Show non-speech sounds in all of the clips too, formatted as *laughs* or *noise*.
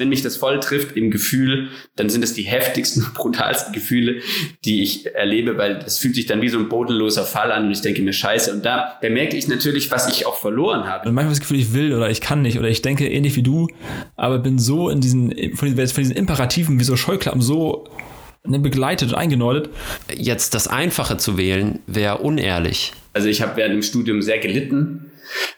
wenn mich das voll trifft im Gefühl, dann sind es die heftigsten, brutalsten Gefühle, die ich erlebe, weil das fühlt sich dann wie so ein bodenloser Fall an und ich denke mir Scheiße. Und da bemerke ich natürlich, was ich auch verloren habe. Und manchmal das Gefühl, ich will oder ich kann nicht oder ich denke ähnlich wie du, aber bin so in diesen, von diesen, von diesen Imperativen wie so Scheuklappen so ne, begleitet und eingenordet. Jetzt das Einfache zu wählen, wäre unehrlich. Also ich habe während dem Studium sehr gelitten.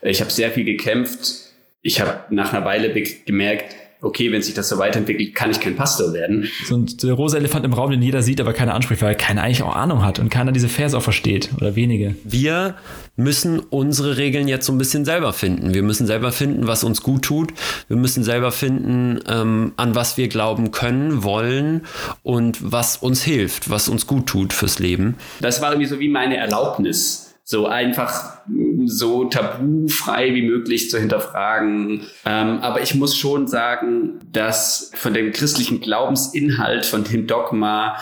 Ich habe sehr viel gekämpft. Ich habe nach einer Weile gemerkt, okay, wenn sich das so weiterentwickelt, kann ich kein Pastor werden. So ein der rosa Elefant im Raum, den jeder sieht, aber keiner anspricht, weil keiner eigentlich auch Ahnung hat und keiner diese Verse auch versteht oder wenige. Wir müssen unsere Regeln jetzt so ein bisschen selber finden. Wir müssen selber finden, was uns gut tut. Wir müssen selber finden, ähm, an was wir glauben können, wollen und was uns hilft, was uns gut tut fürs Leben. Das war irgendwie so wie meine Erlaubnis so einfach so tabufrei wie möglich zu hinterfragen. Ähm, aber ich muss schon sagen, dass von dem christlichen Glaubensinhalt, von dem Dogma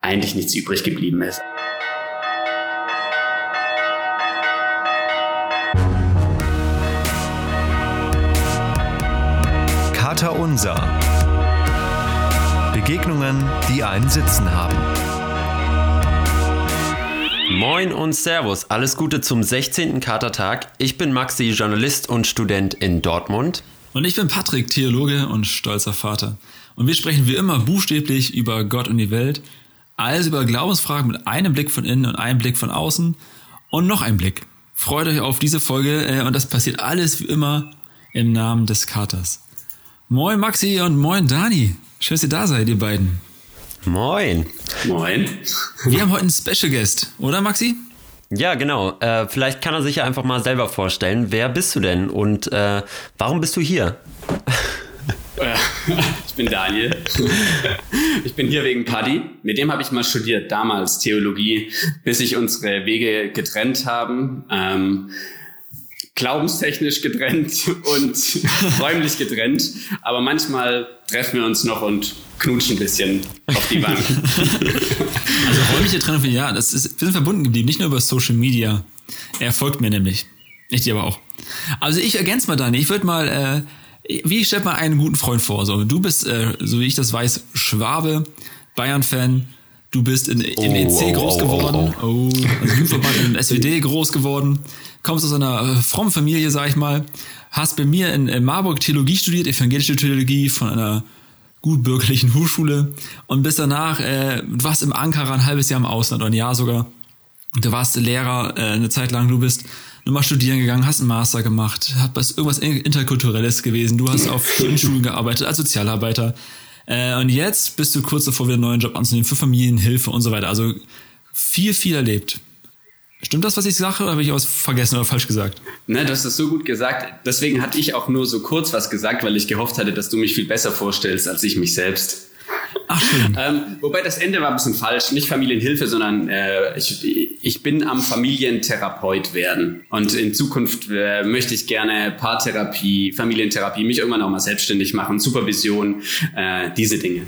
eigentlich nichts übrig geblieben ist. Kater Unser. Begegnungen, die einen Sitzen haben. Moin und Servus, alles Gute zum 16. Katertag. Ich bin Maxi, Journalist und Student in Dortmund. Und ich bin Patrick, Theologe und stolzer Vater. Und wir sprechen wie immer buchstäblich über Gott und die Welt, alles über Glaubensfragen mit einem Blick von innen und einem Blick von außen und noch ein Blick. Freut euch auf diese Folge äh, und das passiert alles wie immer im Namen des Katers. Moin Maxi und moin Dani. Schön, dass ihr da seid, ihr beiden. Moin. Moin. Wir haben heute einen Special Guest, oder Maxi? Ja, genau. Äh, vielleicht kann er sich ja einfach mal selber vorstellen. Wer bist du denn und äh, warum bist du hier? *laughs* Ich bin Daniel. Ich bin hier wegen Paddy. Mit dem habe ich mal studiert, damals Theologie, bis sich unsere Wege getrennt haben. Ähm, glaubenstechnisch getrennt *laughs* und räumlich getrennt. Aber manchmal treffen wir uns noch und knutschen ein bisschen auf die Bank. *laughs* Also räumliche Trennung, ja, das ist, wir sind verbunden geblieben, nicht nur über Social Media. Er folgt mir nämlich. Ich dir aber auch. Also ich ergänze mal Dani, ich würde mal, äh, wie ich stelle mal einen guten Freund vor. So, du bist, äh, so wie ich das weiß, Schwabe, Bayern-Fan. Du bist in, im Oh, EC groß geworden. Oh, also Jugendverband in SWD *laughs* groß geworden. Kommst aus einer äh, frommen Familie, sag ich mal. Hast bei mir in, Marburg Theologie studiert, evangelische Theologie von einer gut bürgerlichen Hochschule und bist danach, äh, du warst im Ankara ein halbes Jahr im Ausland oder ein Jahr sogar. Du warst Lehrer äh, eine Zeit lang, du bist nochmal studieren gegangen, hast einen Master gemacht, hast irgendwas interkulturelles gewesen, du hast auf Schulen gearbeitet als Sozialarbeiter. Äh, und jetzt bist du kurz davor, wieder einen neuen Job anzunehmen für Familienhilfe und so weiter. Also viel, viel erlebt. Stimmt das, was ich sage, oder habe ich was vergessen oder falsch gesagt? Ne, das so gut gesagt. Deswegen hatte ich auch nur so kurz was gesagt, weil ich gehofft hatte, dass du mich viel besser vorstellst als ich mich selbst. Ach schön. Ähm, wobei das Ende war ein bisschen falsch. Nicht Familienhilfe, sondern äh, ich, ich bin am Familientherapeut werden. Und in Zukunft äh, möchte ich gerne Paartherapie, Familientherapie, mich irgendwann auch mal selbstständig machen, Supervision, äh, diese Dinge.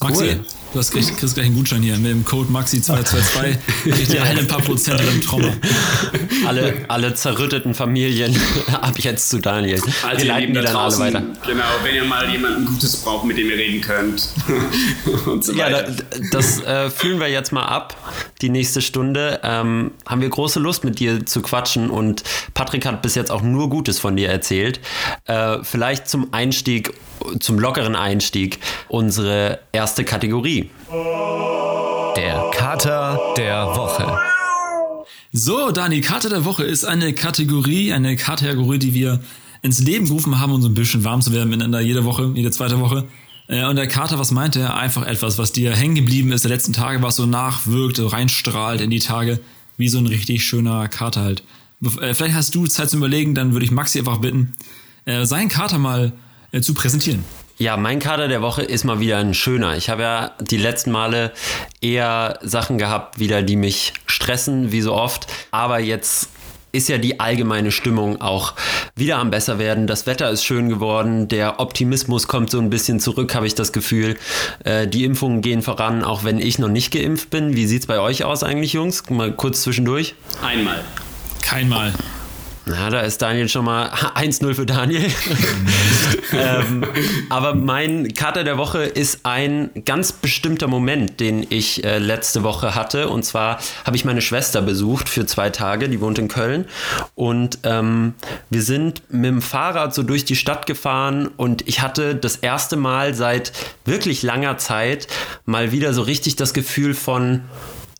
Maxi, Cool. du hast gleich, kriegst gleich einen Gutschein hier mit dem Code Maxi222. *laughs* Kriegt ihr alle ein paar Prozent im Trommer. Alle, alle zerrütteten Familien *laughs* ab jetzt zu Daniel. Also Wir leiten die da dann alle draußen, weiter. genau, wenn ihr mal jemanden Gutes braucht, mit dem ihr reden könnt *laughs* und so Ja, weiter. da, das äh, fühlen wir jetzt mal ab. Die nächste Stunde ähm, haben wir große Lust mit dir zu quatschen und Patrick hat bis jetzt auch nur Gutes von dir erzählt. Äh, vielleicht zum Einstieg, zum lockeren Einstieg, unsere erste Kategorie. Der Kater der Woche. So, Dani, Karte der Woche ist eine Kategorie, eine Kategorie, die wir ins Leben gerufen haben, um so ein bisschen warm zu werden miteinander jede Woche, jede zweite Woche. Äh, Und der Kater, was meinte er? Einfach etwas, was dir hängen geblieben ist der letzten Tage, was so nachwirkt, so reinstrahlt in die Tage, wie so ein richtig schöner Kater halt. Äh, Vielleicht hast du Zeit zum Überlegen, dann würde ich Maxi einfach bitten, äh, seinen Kater mal zu präsentieren. Ja, mein Kader der Woche ist mal wieder ein schöner. Ich habe ja die letzten Male eher Sachen gehabt, wieder, die mich stressen, wie so oft. Aber jetzt ist ja die allgemeine Stimmung auch wieder am besser werden. Das Wetter ist schön geworden, der Optimismus kommt so ein bisschen zurück, habe ich das Gefühl. Äh, die Impfungen gehen voran, auch wenn ich noch nicht geimpft bin. Wie sieht's bei euch aus eigentlich, Jungs? Mal kurz zwischendurch. Einmal. Kein Mal. Na, da ist Daniel schon mal *laughs* 1-0 für Daniel. *laughs* ähm, aber mein Kater der Woche ist ein ganz bestimmter Moment, den ich äh, letzte Woche hatte. Und zwar habe ich meine Schwester besucht für zwei Tage, die wohnt in Köln. Und ähm, wir sind mit dem Fahrrad so durch die Stadt gefahren und ich hatte das erste Mal seit wirklich langer Zeit mal wieder so richtig das Gefühl von,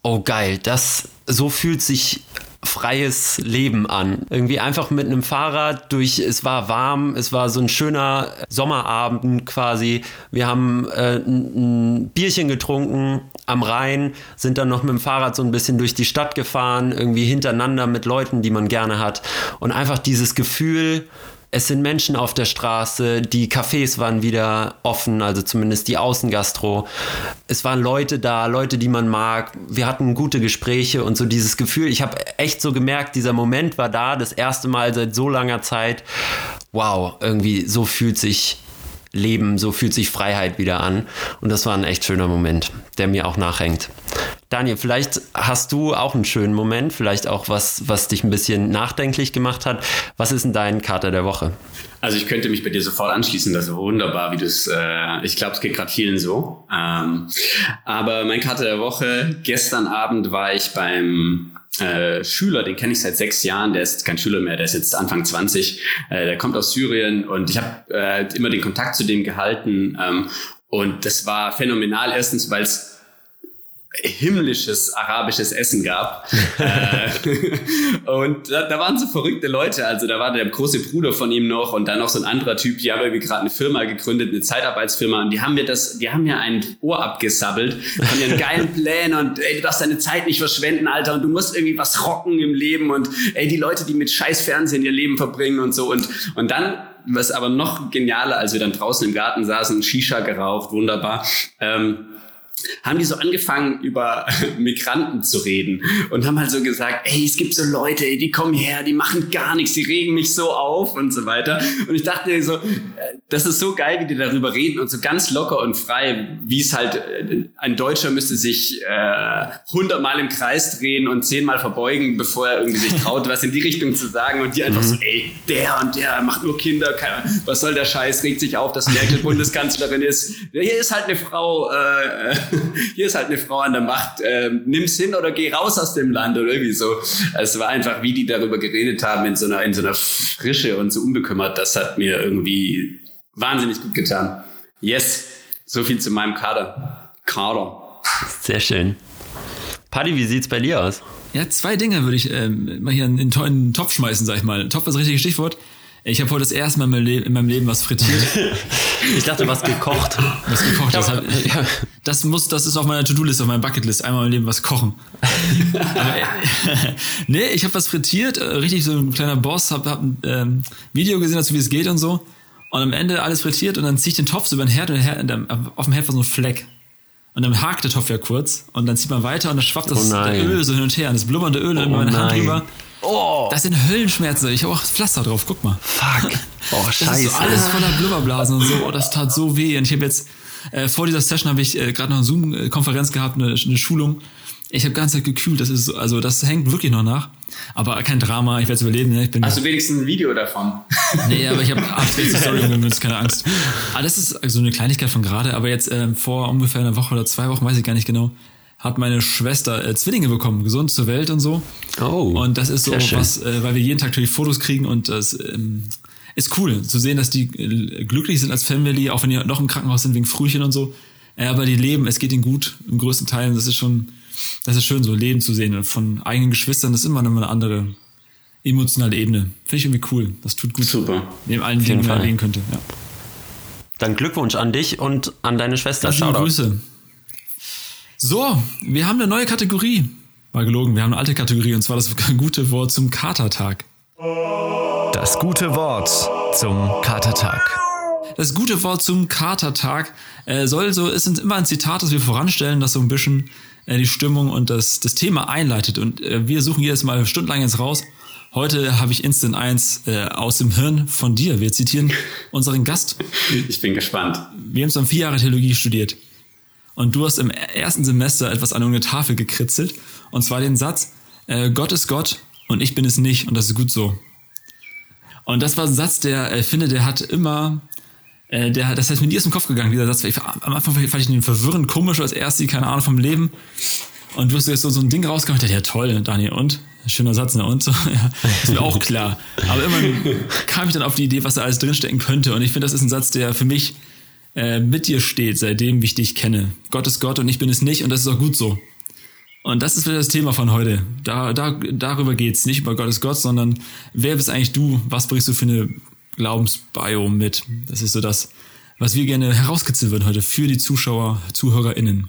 oh geil, das so fühlt sich freies Leben an. Irgendwie einfach mit einem Fahrrad durch, es war warm, es war so ein schöner Sommerabend quasi. Wir haben äh, ein Bierchen getrunken am Rhein, sind dann noch mit dem Fahrrad so ein bisschen durch die Stadt gefahren, irgendwie hintereinander mit Leuten, die man gerne hat. Und einfach dieses Gefühl, es sind Menschen auf der Straße, die Cafés waren wieder offen, also zumindest die Außengastro. Es waren Leute da, Leute, die man mag. Wir hatten gute Gespräche und so dieses Gefühl. Ich habe echt so gemerkt, dieser Moment war da, das erste Mal seit so langer Zeit. Wow, irgendwie so fühlt sich Leben, so fühlt sich Freiheit wieder an. Und das war ein echt schöner Moment, der mir auch nachhängt. Daniel, vielleicht hast du auch einen schönen Moment, vielleicht auch was, was dich ein bisschen nachdenklich gemacht hat. Was ist denn dein Kater der Woche? Also ich könnte mich bei dir sofort anschließen, das ist wunderbar, wie du es, äh, ich glaube, es geht gerade vielen so. Ähm, aber mein Kater der Woche, gestern Abend war ich beim äh, Schüler, den kenne ich seit sechs Jahren, der ist kein Schüler mehr, der ist jetzt Anfang 20, äh, der kommt aus Syrien und ich habe äh, immer den Kontakt zu dem gehalten ähm, und das war phänomenal, erstens, weil es himmlisches arabisches Essen gab. *laughs* Äh, und da, da, waren so verrückte Leute. Also da war der große Bruder von ihm noch und dann noch so ein anderer Typ, die haben irgendwie gerade eine Firma gegründet, eine Zeitarbeitsfirma und die haben mir das, die haben mir ein Ohr abgesabbelt von ihren geilen Plänen und ey, du darfst deine Zeit nicht verschwenden, Alter, und du musst irgendwie was rocken im Leben und ey, die Leute, die mit scheiß Fernsehen ihr Leben verbringen und so und, und dann was aber noch genialer, als wir dann draußen im Garten saßen, Shisha geraucht, wunderbar. Ähm, haben die so angefangen, über *laughs* Migranten zu reden und haben halt so gesagt, ey, es gibt so Leute, die kommen her, die machen gar nichts, die regen mich so auf und so weiter. Und ich dachte mir so, äh, das ist so geil, wie die darüber reden und so ganz locker und frei, wie es halt, äh, ein Deutscher müsste sich äh, hundertmal äh, im Kreis drehen und zehnmal verbeugen, bevor er irgendwie sich traut, was in die Richtung zu sagen und die einfach so, mhm. ey, der und der macht nur Kinder, was soll der Scheiß, regt sich auf, dass Merkel *laughs* Bundeskanzlerin ist. Hier ist halt eine Frau, äh, *laughs* hier ist halt eine Frau an der Macht, äh, nimm's hin oder geh raus aus dem Land oder irgendwie so. Es war einfach, wie die darüber geredet haben, in so einer, in so einer Frische und so unbekümmert, das hat mir irgendwie wahnsinnig gut getan. Yes, so viel zu meinem Kader. Kader. Sehr schön. Paddy, wie sieht's bei dir aus? Ja, zwei Dinge würde ich ähm, mal hier in, in, in den Topf schmeißen, sag ich mal. Topf ist das richtige Stichwort. Ich habe heute das erste Mal in meinem, Leben, in meinem Leben was frittiert. *laughs* ich dachte, was gekocht. Was gekocht. Das, hat, ja, das muss, das ist auf meiner To-Do-List, auf meiner Bucketlist. Einmal im Leben was kochen. Aber, *laughs* äh, nee, ich habe was frittiert, äh, richtig so ein kleiner Boss, habe hab ein ähm, Video gesehen dazu, wie es geht und so. Und am Ende alles frittiert und dann ziehe ich den Topf so über den Herd und, Herd, und auf dem Herd war so ein Fleck. Und dann hakt der Topf ja kurz und dann zieht man weiter und dann schwappt das oh Öl so hin und her und das blubbernde Öl oh in meine Hand rüber. Oh. Das sind Höllenschmerzen. Ich habe auch Pflaster drauf. Guck mal. Fuck. *laughs* Oh, scheiße. Das ist so alles voller Blubberblasen und so. Oh, das tat so weh. Und ich habe jetzt, äh, vor dieser Session habe ich äh, gerade noch eine Zoom-Konferenz gehabt, eine, eine Schulung. Ich habe ganz Zeit gekühlt. Das ist, also das hängt wirklich noch nach. Aber kein Drama. Ich werde es überleben. Ne? Ich bin Hast du wenigstens ein Video davon? *laughs* nee, aber ich habe *laughs* Story umgemünzt. Keine Angst. Aber das ist so also eine Kleinigkeit von gerade. Aber jetzt äh, vor ungefähr einer Woche oder zwei Wochen, weiß ich gar nicht genau, hat meine Schwester äh, Zwillinge bekommen, gesund zur Welt und so. Oh. Und das ist so was, äh, weil wir jeden Tag natürlich Fotos kriegen und das ähm, ist cool zu sehen, dass die äh, glücklich sind als Family, auch wenn die noch im Krankenhaus sind wegen Frühchen und so. Äh, aber die leben, es geht ihnen gut im größten Teil. Das ist schon, das ist schön, so Leben zu sehen. Und von eigenen Geschwistern, das ist immer eine andere emotionale Ebene. Finde ich irgendwie cool. Das tut gut. Super. Neben allen Dingen, die man erwähnen könnte. Ja. Dann Glückwunsch an dich und an deine Schwester. Schau Grüße. So, wir haben eine neue Kategorie. War gelogen, wir haben eine alte Kategorie und zwar das *laughs* gute Wort zum Katertag. Das gute Wort zum Katertag. Das gute Wort zum Katertag äh, soll so, es sind immer ein Zitat, das wir voranstellen, das so ein bisschen äh, die Stimmung und das, das Thema einleitet. Und äh, wir suchen jedes Mal stundenlang jetzt raus. Heute habe ich Instant 1 äh, aus dem Hirn von dir. Wir zitieren unseren Gast. Ich bin gespannt. Wir haben zusammen vier Jahre Theologie studiert und du hast im ersten Semester etwas an irgendeine Tafel gekritzelt und zwar den Satz, äh, Gott ist Gott und ich bin es nicht und das ist gut so. Und das war ein Satz, der, ich finde, der hat immer, äh, der, das heißt mir nie aus dem Kopf gegangen, dieser Satz. Ich, am Anfang fand ich ihn verwirrend, komisch als erst, keine Ahnung vom Leben. Und du hast jetzt so, so ein Ding rausgemacht, ja toll, Daniel, und? Schöner Satz, ne? Und so, *laughs* ja, ist mir auch klar. Aber immer kam ich dann auf die Idee, was da alles drinstecken könnte. Und ich finde, das ist ein Satz, der für mich äh, mit dir steht, seitdem ich dich kenne. Gott ist Gott und ich bin es nicht und das ist auch gut so. Und das ist wieder das Thema von heute. Da, da, darüber geht's nicht über Gott ist Gott, sondern wer bist eigentlich du? Was bringst du für eine Glaubensbio mit? Das ist so das, was wir gerne herauskitzeln würden heute für die Zuschauer, ZuhörerInnen.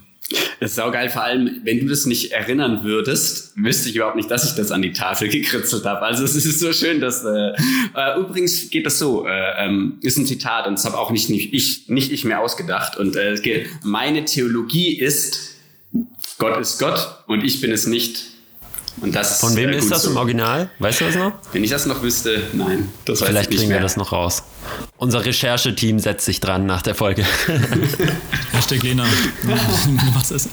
Das ist saugeil, vor allem, wenn du das nicht erinnern würdest, wüsste ich überhaupt nicht, dass ich das an die Tafel *laughs* gekritzelt habe. Also es ist so schön, dass äh, äh, übrigens geht das so, äh, ähm, ist ein Zitat und das habe auch nicht, nicht ich nicht ich mir ausgedacht. Und äh, meine Theologie ist, Gott ist Gott und ich bin es nicht. Und das Von wem ist, das so. im Original? Weißt du das noch? Wenn ich das noch wüsste, nein. Das Vielleicht kriegen wir das noch raus. Unser Rechercheteam setzt sich dran nach der Folge. *laughs* Hashtag Lena. *laughs* was ist?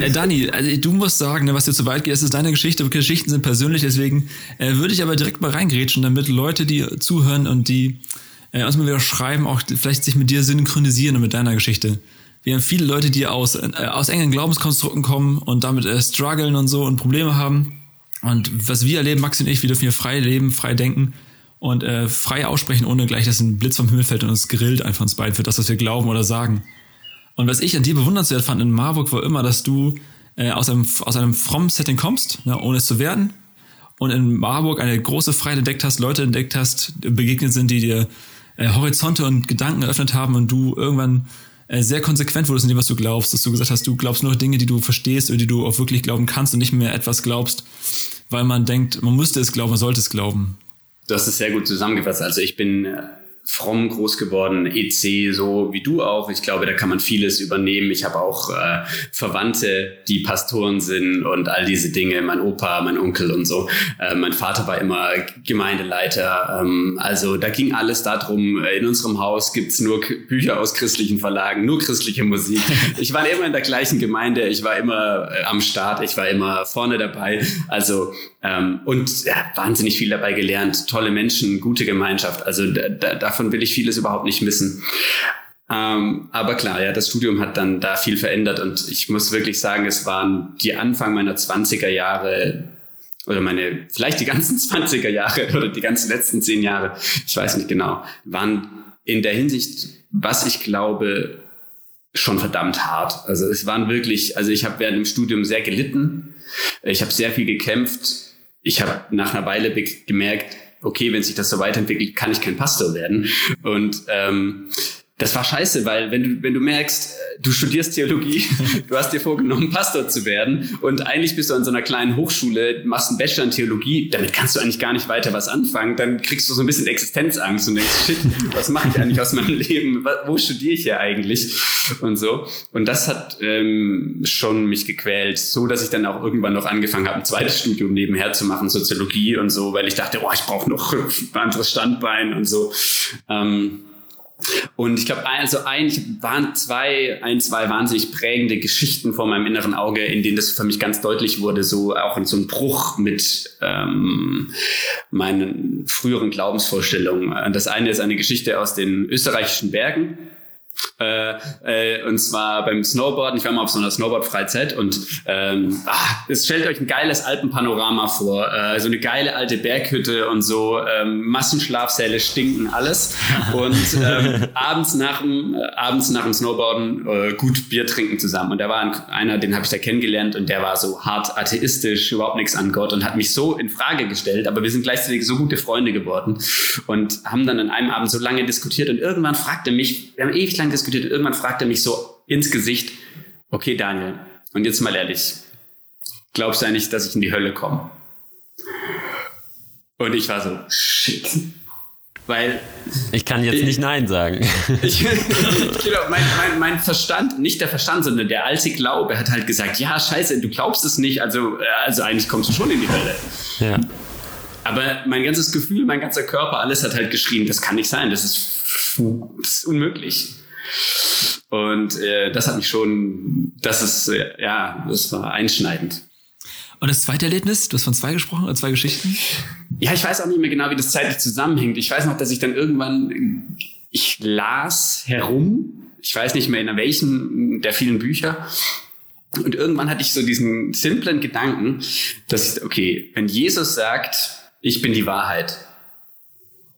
Äh, Dani, also du musst sagen, ne, was dir zu weit geht, das ist deine Geschichte. Geschichten sind persönlich, deswegen äh, würde ich aber direkt mal reingrätschen, damit Leute, die zuhören und die äh, uns mal wieder schreiben, auch vielleicht sich mit dir synchronisieren und mit deiner Geschichte wir haben viele Leute, die aus, äh, aus engen Glaubenskonstrukten kommen und damit äh, strugglen und so und Probleme haben. Und was wir erleben, Maxi und ich, wir dürfen hier frei leben, frei denken und äh, frei aussprechen, ohne gleich, dass ein Blitz vom Himmel fällt und uns grillt einfach uns beiden für das, was wir glauben oder sagen. Und was ich an dir bewundernswert fand in Marburg war immer, dass du äh, aus einem, aus einem frommen Setting kommst, ne, ohne es zu werden. Und in Marburg eine große Freiheit entdeckt hast, Leute entdeckt hast, begegnet sind, die dir äh, Horizonte und Gedanken eröffnet haben und du irgendwann sehr konsequent wurdest in dem, was du glaubst, dass du gesagt hast, du glaubst nur Dinge, die du verstehst oder die du auch wirklich glauben kannst und nicht mehr etwas glaubst, weil man denkt, man müsste es glauben, man sollte es glauben. Du hast es sehr gut zusammengefasst. Also ich bin äh, fromm groß geworden, EC, so wie du auch. Ich glaube, da kann man vieles übernehmen. Ich habe auch äh, Verwandte, die Pastoren sind und all diese Dinge. Mein Opa, mein Onkel und so. Äh, mein Vater war immer Gemeindeleiter. Ähm, also da ging alles darum. In unserem Haus gibt's nur Bücher aus christlichen Verlagen, nur christliche Musik. *laughs* Ich war immer in der gleichen Gemeinde. Ich war immer äh, am Start. Ich war immer vorne dabei. Also ähm, und ja, wahnsinnig viel dabei gelernt. Tolle Menschen, gute Gemeinschaft. Also da, da, davon will ich vieles überhaupt nicht missen. Ähm, aber klar, ja, das Studium hat dann da viel verändert und ich muss wirklich sagen, es waren die Anfang meiner 20er Jahre oder meine, vielleicht die ganzen *laughs* 20er Jahre oder die ganzen letzten zehn Jahre, ich weiß nicht genau, waren in der Hinsicht, was ich glaube, schon verdammt hart. Also es waren wirklich, also ich habe während dem Studium sehr gelitten, ich habe sehr viel gekämpft, ich habe nach einer Weile gemerkt, okay, wenn sich das so weiterentwickelt, kann ich kein Pastor werden. Und ähm, das war scheiße, weil wenn du, wenn du merkst, du studierst Theologie, *laughs* du hast dir vorgenommen, Pastor zu werden und eigentlich bist du an so einer kleinen Hochschule, machst einen Bachelor in Theologie, damit kannst du eigentlich gar nicht weiter was anfangen, dann kriegst du so ein bisschen Existenzangst und denkst, shit, was mache ich eigentlich aus meinem *laughs* Leben? Wo studiere ich hier eigentlich? Und so. Und das hat ähm, schon mich gequält, so dass ich dann auch irgendwann noch angefangen habe, ein zweites Studium nebenher zu machen, Soziologie und so, weil ich dachte, oh, ich brauche noch ein anderes Standbein und so. Ähm, und ich glaube, also eigentlich waren zwei, ein, zwei wahnsinnig prägende Geschichten vor meinem inneren Auge, in denen das für mich ganz deutlich wurde, so auch in so einem Bruch mit ähm, meinen früheren Glaubensvorstellungen. Das eine ist eine Geschichte aus den österreichischen Bergen äh, äh, und zwar beim Snowboarden. Ich war mal auf so einer Snowboard-Freizeit und ähm, ach, es stellt euch ein geiles Alpenpanorama vor. Äh, so eine geile alte Berghütte und so. Ähm, Massenschlafsäle stinken alles. Und ähm, *laughs* abends, nach dem, abends nach dem Snowboarden äh, gut Bier trinken zusammen. Und da war ein, einer, den habe ich da kennengelernt und der war so hart atheistisch, überhaupt nichts an Gott und hat mich so in Frage gestellt. Aber wir sind gleichzeitig so gute Freunde geworden und haben dann an einem Abend so lange diskutiert und irgendwann fragte mich, wir haben ewig lang diskutiert. Irgendwann fragt er mich so ins Gesicht, okay Daniel, und jetzt mal ehrlich, glaubst du eigentlich, dass ich in die Hölle komme? Und ich war so, shit. Weil. Ich kann jetzt ich, nicht Nein sagen. *laughs* Ich, *laughs* genau, mein, mein, mein, Verstand, nicht der Verstand, sondern der alte Glaube hat halt gesagt, ja, scheiße, du glaubst es nicht, also, also eigentlich kommst du schon in die Hölle. Ja. Aber mein ganzes Gefühl, mein ganzer Körper, alles hat halt geschrien, das kann nicht sein, das ist, ist unmöglich. Und äh, das hat mich schon, das ist, äh, ja, das war einschneidend. Und das zweite Erlebnis, du hast von zwei gesprochen oder zwei Geschichten? Ja, ich weiß auch nicht mehr genau, wie das zeitlich zusammenhängt. Ich weiß noch, dass ich dann irgendwann, ich las herum, ich weiß nicht mehr in welchen der vielen Bücher. Und irgendwann hatte ich so diesen simplen Gedanken, dass, okay, wenn Jesus sagt, ich bin die Wahrheit,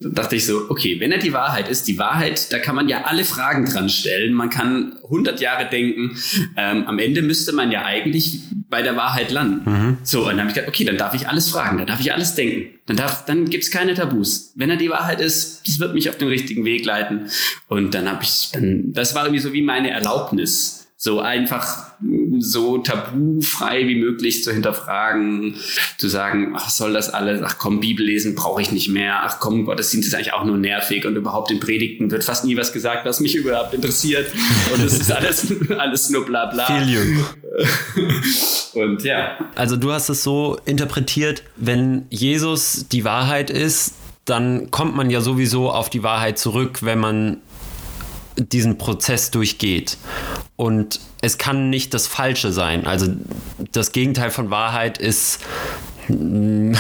dachte ich so, okay, wenn er die Wahrheit ist, die Wahrheit, da kann man ja alle Fragen dran stellen. Man kann 100 Jahre denken. Ähm, am Ende müsste man ja eigentlich bei der Wahrheit landen. Mhm. So, und dann habe ich gedacht, okay, dann darf ich alles fragen, dann darf ich alles denken. Dann, darf, dann gibt's keine Tabus. Wenn er die Wahrheit ist, das wird mich auf den richtigen Weg leiten. Und dann habe ich, dann, das war irgendwie so wie meine Erlaubnis so einfach so tabufrei wie möglich zu hinterfragen, zu sagen, ach, soll das alles, ach komm, Bibel lesen brauche ich nicht mehr, ach komm, Gottesdienst ist eigentlich auch nur nervig und überhaupt in Predigten wird fast nie was gesagt, was mich überhaupt interessiert und es ist alles, *laughs* alles nur bla bla. *laughs* und ja. Also du hast es so interpretiert, wenn Jesus die Wahrheit ist, dann kommt man ja sowieso auf die Wahrheit zurück, wenn man diesen Prozess durchgeht. Und es kann nicht das Falsche sein. Also das Gegenteil von Wahrheit ist *laughs* die,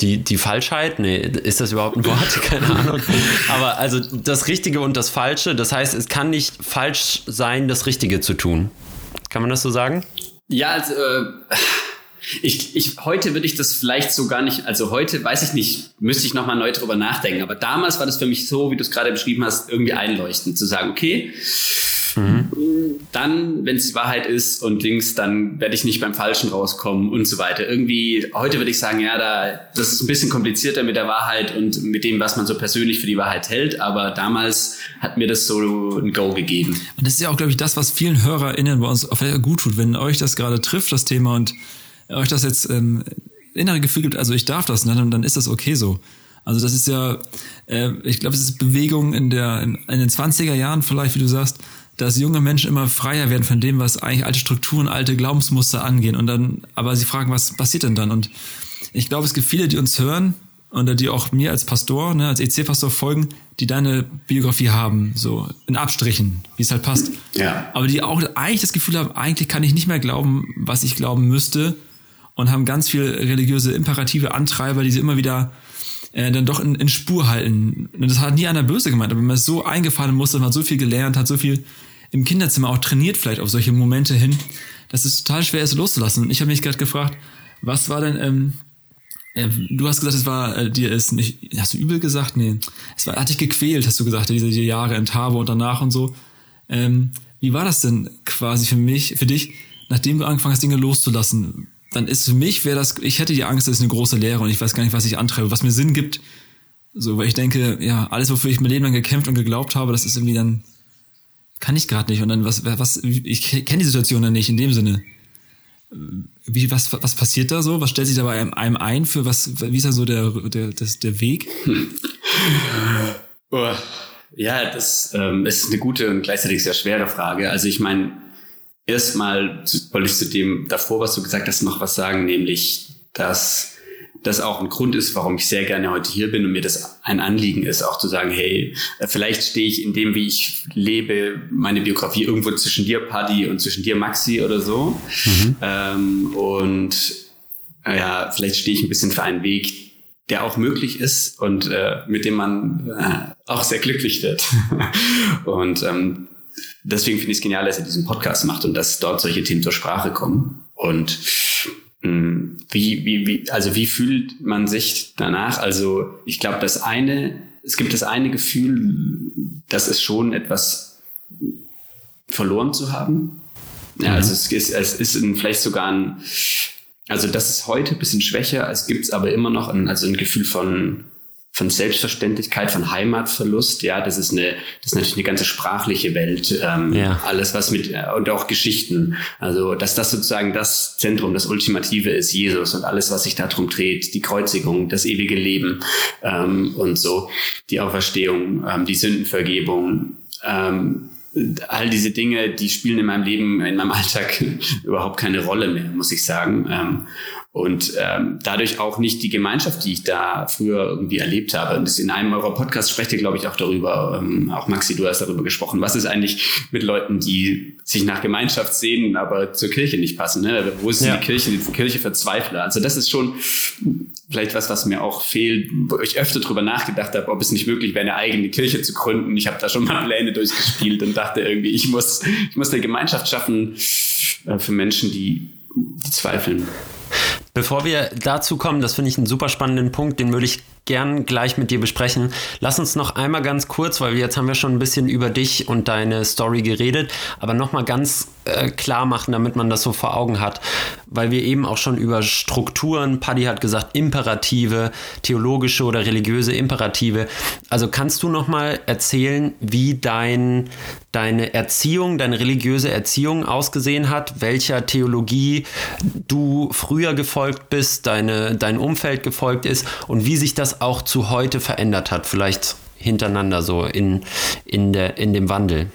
die Falschheit. Nee, ist das überhaupt ein Wort? *laughs* Keine Ahnung. Aber also das Richtige und das Falsche. Das heißt, es kann nicht falsch sein, das Richtige zu tun. Kann man das so sagen? Ja, also. Äh ich, ich, heute würde ich das vielleicht so gar nicht, also heute weiß ich nicht, müsste ich nochmal neu drüber nachdenken. Aber damals war das für mich so, wie du es gerade beschrieben hast, irgendwie einleuchtend, zu sagen, okay, mhm. dann, wenn es die Wahrheit ist und Dings, dann werde ich nicht beim Falschen rauskommen und so weiter. Irgendwie, heute würde ich sagen, ja, da, das ist ein bisschen komplizierter mit der Wahrheit und mit dem, was man so persönlich für die Wahrheit hält. Aber damals hat mir das so ein Go gegeben. Und das ist ja auch, glaube ich, das, was vielen HörerInnen bei uns auf gut tut, wenn euch das gerade trifft, das Thema und euch das jetzt ähm, innere Gefühl gibt, also ich darf das, ne, dann, dann ist das okay so. Also das ist ja, äh, ich glaube, es ist Bewegung in der in, in den 20er Jahren vielleicht, wie du sagst, dass junge Menschen immer freier werden von dem, was eigentlich alte Strukturen, alte Glaubensmuster angehen. Und dann, aber sie fragen, was passiert denn dann? Und ich glaube, es gibt viele, die uns hören und die auch mir als Pastor, ne, als EC-Pastor folgen, die deine Biografie haben, so in Abstrichen, wie es halt passt. Ja. Aber die auch eigentlich das Gefühl haben, eigentlich kann ich nicht mehr glauben, was ich glauben müsste, und haben ganz viel religiöse imperative Antreiber, die sie immer wieder äh, dann doch in, in Spur halten. Und das hat nie einer böse gemeint, aber man ist so eingefallen musste, man hat so viel gelernt, hat so viel im Kinderzimmer auch trainiert vielleicht auf solche Momente hin, dass es total schwer ist loszulassen. Und ich habe mich gerade gefragt, was war denn, ähm, äh, du hast gesagt, es war äh, dir ist nicht, hast du übel gesagt? Nee, es war, hat dich gequält, hast du gesagt, diese die Jahre in Tabo und danach und so. Ähm, wie war das denn quasi für mich, für dich, nachdem du angefangen hast, Dinge loszulassen? Dann ist für mich, wäre das, ich hätte die Angst, das ist eine große Lehre und ich weiß gar nicht, was ich antreibe, was mir Sinn gibt. So, weil ich denke, ja, alles, wofür ich mein Leben lang gekämpft und geglaubt habe, das ist irgendwie dann, kann ich gerade nicht. Und dann, was, was, ich kenne die Situation dann nicht in dem Sinne. Wie, was, was passiert da so? Was stellt sich da bei einem, ein? Für was, wie ist da so der, der, das, der Weg? *laughs* Ja, das ähm, ist eine gute und gleichzeitig sehr schwere Frage. Also ich meine, erstmal wollte ich zu dem davor, was du gesagt hast, noch was sagen, nämlich, dass das auch ein Grund ist, warum ich sehr gerne heute hier bin und mir das ein Anliegen ist, auch zu sagen, hey, vielleicht stehe ich in dem, wie ich lebe, meine Biografie irgendwo zwischen dir, Paddy, und zwischen dir, Maxi oder so. Mhm. Ähm, und ja, vielleicht stehe ich ein bisschen für einen Weg, der auch möglich ist und äh, mit dem man äh, auch sehr glücklich wird. *laughs* und ähm, deswegen finde ich es genial, dass er diesen Podcast macht und dass dort solche Themen zur Sprache kommen. Und mh, mm, wie, wie, wie, also wie fühlt man sich danach? Also ich glaube, das eine, es gibt das eine Gefühl, das ist schon etwas verloren zu haben. Ja, also es ist, es ist ein, vielleicht sogar ein, also das ist heute ein bisschen schwächer, es gibt aber immer noch ein, also ein Gefühl von von Selbstverständlichkeit, von Heimatverlust. Ja, das ist eine, das ist natürlich eine ganze sprachliche Welt. Ähm, ja. Alles, was mit, äh, und auch Geschichten. Also, dass das sozusagen das Zentrum, das Ultimative ist, Jesus und alles, was sich darum dreht, die Kreuzigung, das ewige Leben ähm, und so, die Auferstehung, ähm, die Sündenvergebung. Ähm, all diese Dinge, die spielen in meinem Leben, in meinem Alltag *laughs* überhaupt keine Rolle mehr, muss ich sagen. Und ähm, dadurch auch nicht die Gemeinschaft, die ich da früher irgendwie erlebt habe. Und das in einem eurer Podcasts sprecht ihr, glaube ich, auch darüber, ähm, auch Maxi, du hast darüber gesprochen, was ist eigentlich mit Leuten, die sich nach Gemeinschaft sehen, aber zur Kirche nicht passen. Ne? Wo ist ja. die Kirche, die Kirche Verzweifler? Also das ist schon vielleicht was, was mir auch fehlt, wo ich öfter drüber nachgedacht habe, ob es nicht möglich wäre, eine eigene Kirche zu gründen. Ich habe da schon mal *laughs* Pläne durchgespielt und dachte irgendwie, ich muss, ich muss eine Gemeinschaft schaffen äh, für Menschen, die, die zweifeln. Bevor wir dazu kommen, das finde ich einen super spannenden Punkt, den würde ich gern gleich mit dir besprechen. Lass uns noch einmal ganz kurz, weil jetzt haben wir schon ein bisschen über dich und deine Story geredet, aber nochmal ganz äh, klar machen, damit man das so vor Augen hat, weil wir eben auch schon über Strukturen, Paddy hat gesagt, Imperative, theologische oder religiöse Imperative. Also kannst du nochmal erzählen, wie dein, deine Erziehung, deine religiöse Erziehung ausgesehen hat, welcher Theologie du früher gefolgt bist, deine, dein Umfeld gefolgt ist und wie sich das auch zu heute verändert hat, vielleicht hintereinander so in, in, der, in dem Wandel.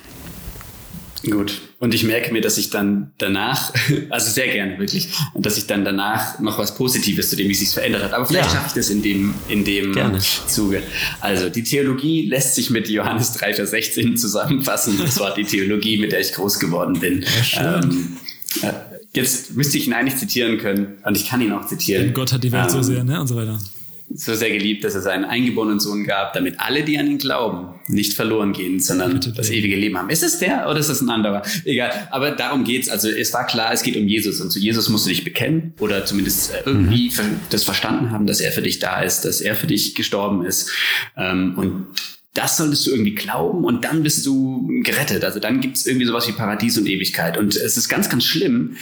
Gut. Und ich merke mir, dass ich dann danach, *laughs* also sehr gerne wirklich, dass ich dann danach noch was Positives zu dem, wie sich verändert hat. Aber vielleicht ja. schaffe ich das in dem, in dem gerne. Zuge. Also die Theologie lässt sich mit Johannes 3, Vers 16 zusammenfassen. Das war die Theologie, mit der ich groß geworden bin. Ja, ähm, äh, jetzt müsste ich ihn eigentlich zitieren können und ich kann ihn auch zitieren. Denn Gott hat die Welt ähm, so sehr, ne? Und so weiter so sehr geliebt, dass er seinen eingeborenen Sohn gab, damit alle, die an ihn glauben, nicht verloren gehen, sondern das ewige Leben haben. Ist es der oder ist es ein anderer? Egal. Aber darum geht's. Also es war klar, es geht um Jesus und zu Jesus musst du dich bekennen oder zumindest äh, irgendwie mhm. das verstanden haben, dass er für dich da ist, dass er für dich gestorben ist. Ähm, und das solltest du irgendwie glauben und dann bist du gerettet. Also dann gibt es irgendwie sowas wie Paradies und Ewigkeit. Und es ist ganz, ganz schlimm,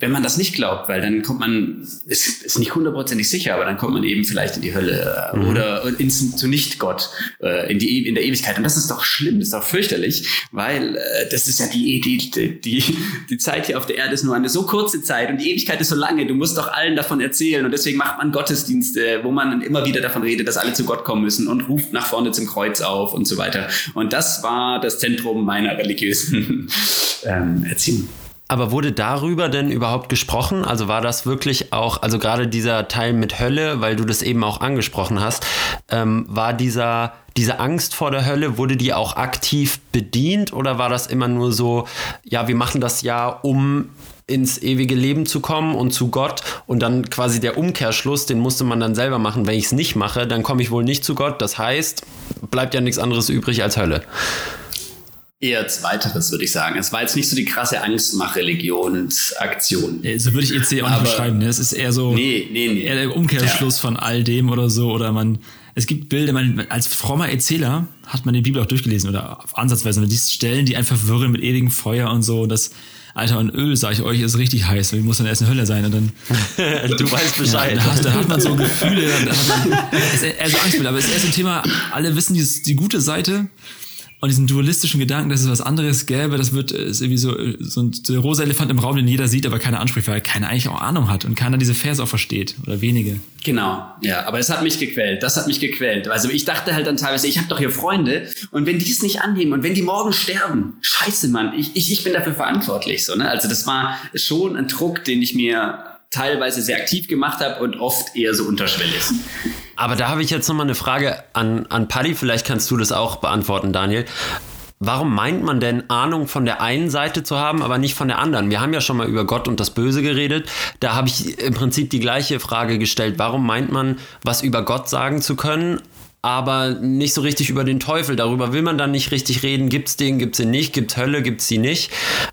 wenn man das nicht glaubt, weil dann kommt man, ist, ist nicht hundertprozentig sicher, aber dann kommt man eben vielleicht in die Hölle mhm. oder ins, zu Nicht-Gott, äh, in, die, in der Ewigkeit. Und das ist doch schlimm, das ist doch fürchterlich, weil äh, das ist ja die, die, die, die, die Zeit hier auf der Erde ist nur eine so kurze Zeit und die Ewigkeit ist so lange. Du musst doch allen davon erzählen. Und deswegen macht man Gottesdienste, wo man immer wieder davon redet, dass alle zu Gott kommen müssen und ruft nach vorne zum Kreuz Kreuz auf und so weiter. Und das war das Zentrum meiner religiösen *laughs* ähm, Erziehung. Aber wurde darüber denn überhaupt gesprochen? Also war das wirklich auch, also gerade dieser Teil mit Hölle, weil du das eben auch angesprochen hast, ähm, war dieser, diese Angst vor der Hölle, wurde die auch aktiv bedient oder war das immer nur so, ja, wir machen das ja, um ins ewige Leben zu kommen und zu Gott und dann quasi der Umkehrschluss, den musste man dann selber machen. Wenn ich es nicht mache, dann komme ich wohl nicht zu Gott. Das heißt, bleibt ja nichts anderes übrig als Hölle. Eher zweiteres, würde ich sagen. Es war jetzt nicht so die krasse Angstmach-Religionsaktion. So würde ich EC auch nicht beschreiben. Ne? Es ist eher so nee, nee, nee. Eher der Umkehrschluss ja. von all dem oder so. Oder man, es gibt Bilder, man, als frommer Erzähler hat man die Bibel auch durchgelesen oder ansatzweise. Und die Stellen, die einfach verwirren mit ewigem Feuer und so. Das, Alter, und Öl, sag ich euch, ist richtig heiß. Wie muss dann erst eine Hölle sein? Und dann, du weißt Bescheid. Ja, da, hat, man so Gefühle, da hat man, ist eher so Angstbilder. Aber es ist erst ein Thema, alle wissen die, die gute Seite und diesen dualistischen Gedanken, dass es was anderes gäbe, das wird ist irgendwie so, so ein der rosa Elefant im Raum, den jeder sieht, aber keiner anspricht, weil keiner eigentlich auch Ahnung hat und keiner diese Verse auch versteht oder wenige. Genau, ja, aber es hat mich gequält, das hat mich gequält. Also ich dachte halt dann teilweise, ich habe doch hier Freunde und wenn die es nicht annehmen und wenn die morgen sterben, scheiße, Mann, ich, ich, ich bin dafür verantwortlich. So, ne? Also das war schon ein Druck, den ich mir teilweise sehr aktiv gemacht habe und oft eher so unterschwellig. Aber da habe ich jetzt nochmal eine Frage an, an Paddy, vielleicht kannst du das auch beantworten, Daniel. Warum meint man denn Ahnung von der einen Seite zu haben, aber nicht von der anderen? Wir haben ja schon mal über Gott und das Böse geredet. Da habe ich im Prinzip die gleiche Frage gestellt. Warum meint man, was über Gott sagen zu können, aber nicht so richtig über den Teufel. Darüber will man dann nicht richtig reden. Gibt es den, gibt es den nicht, gibt es Hölle, gibt es sie nicht.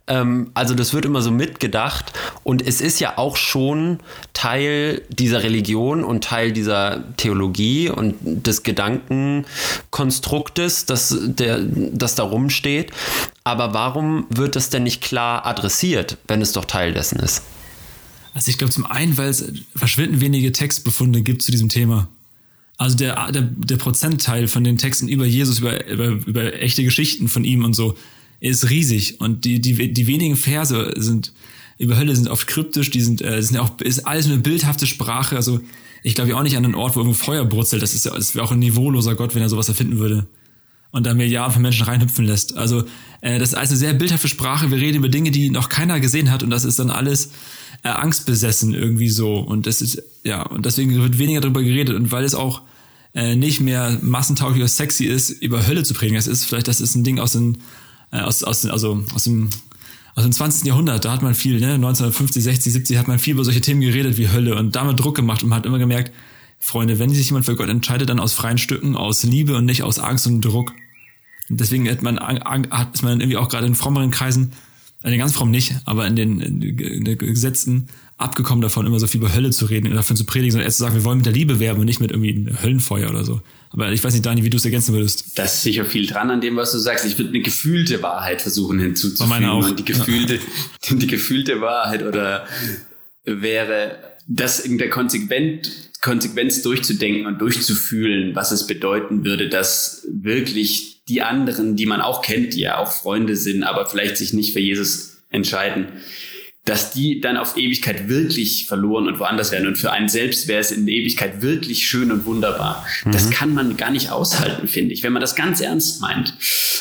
Ähm, also das wird immer so mitgedacht. Und es ist ja auch schon Teil dieser Religion und Teil dieser Theologie und des Gedankenkonstruktes, das, der, das da rumsteht. Aber warum wird das denn nicht klar adressiert, wenn es doch Teil dessen ist? Also ich glaube zum einen, weil es verschwindend wenige Textbefunde gibt zu diesem Thema. Also der, der, der Prozentteil von den Texten über Jesus, über, über, über echte Geschichten von ihm und so, ist riesig. Und die, die, die wenigen Verse sind über Hölle sind oft kryptisch, die sind, äh, sind auch, ist alles eine bildhafte Sprache. Also ich glaube ja auch nicht an einen Ort, wo irgendwo Feuer brutzelt. Das ist ja, das wäre auch ein niveauloser Gott, wenn er sowas erfinden würde. Und da Milliarden von Menschen reinhüpfen lässt. Also äh, das ist alles eine sehr bildhafte Sprache. Wir reden über Dinge, die noch keiner gesehen hat. Und das ist dann alles äh, angstbesessen irgendwie so. Und das ist, ja, und deswegen wird weniger darüber geredet. Und weil es auch äh, nicht mehr massentauglich oder sexy ist, über Hölle zu predigen. Das ist vielleicht, das ist ein Ding aus den, äh, aus, aus, also aus dem aus dem 20. Jahrhundert, da hat man viel, ne, 1950, 60, 70 hat man viel über solche Themen geredet wie Hölle und damit Druck gemacht und man hat immer gemerkt, Freunde, wenn sich jemand für Gott entscheidet, dann aus freien Stücken, aus Liebe und nicht aus Angst und Druck. Und deswegen hat man, hat, ist man irgendwie auch gerade in frommeren Kreisen, in den ganz frommen nicht, aber in den, in den Gesetzen abgekommen davon, immer so viel über Hölle zu reden und davon zu predigen, sondern erst zu sagen, wir wollen mit der Liebe werben und nicht mit irgendwie Höllenfeuer oder so. Aber ich weiß nicht, Dani, wie du es ergänzen würdest. Da ist sicher viel dran an dem, was du sagst. Ich würde eine gefühlte Wahrheit versuchen hinzuzufügen. Meine auch. Und die gefühlte, ja. *laughs* die gefühlte Wahrheit oder wäre, das in der Konsequent, Konsequenz durchzudenken und durchzufühlen, was es bedeuten würde, dass wirklich die anderen, die man auch kennt, die ja auch Freunde sind, aber vielleicht sich nicht für Jesus entscheiden, dass die dann auf Ewigkeit wirklich verloren und woanders werden. Und für einen selbst wäre es in Ewigkeit wirklich schön und wunderbar. Mhm. Das kann man gar nicht aushalten, finde ich, wenn man das ganz ernst meint.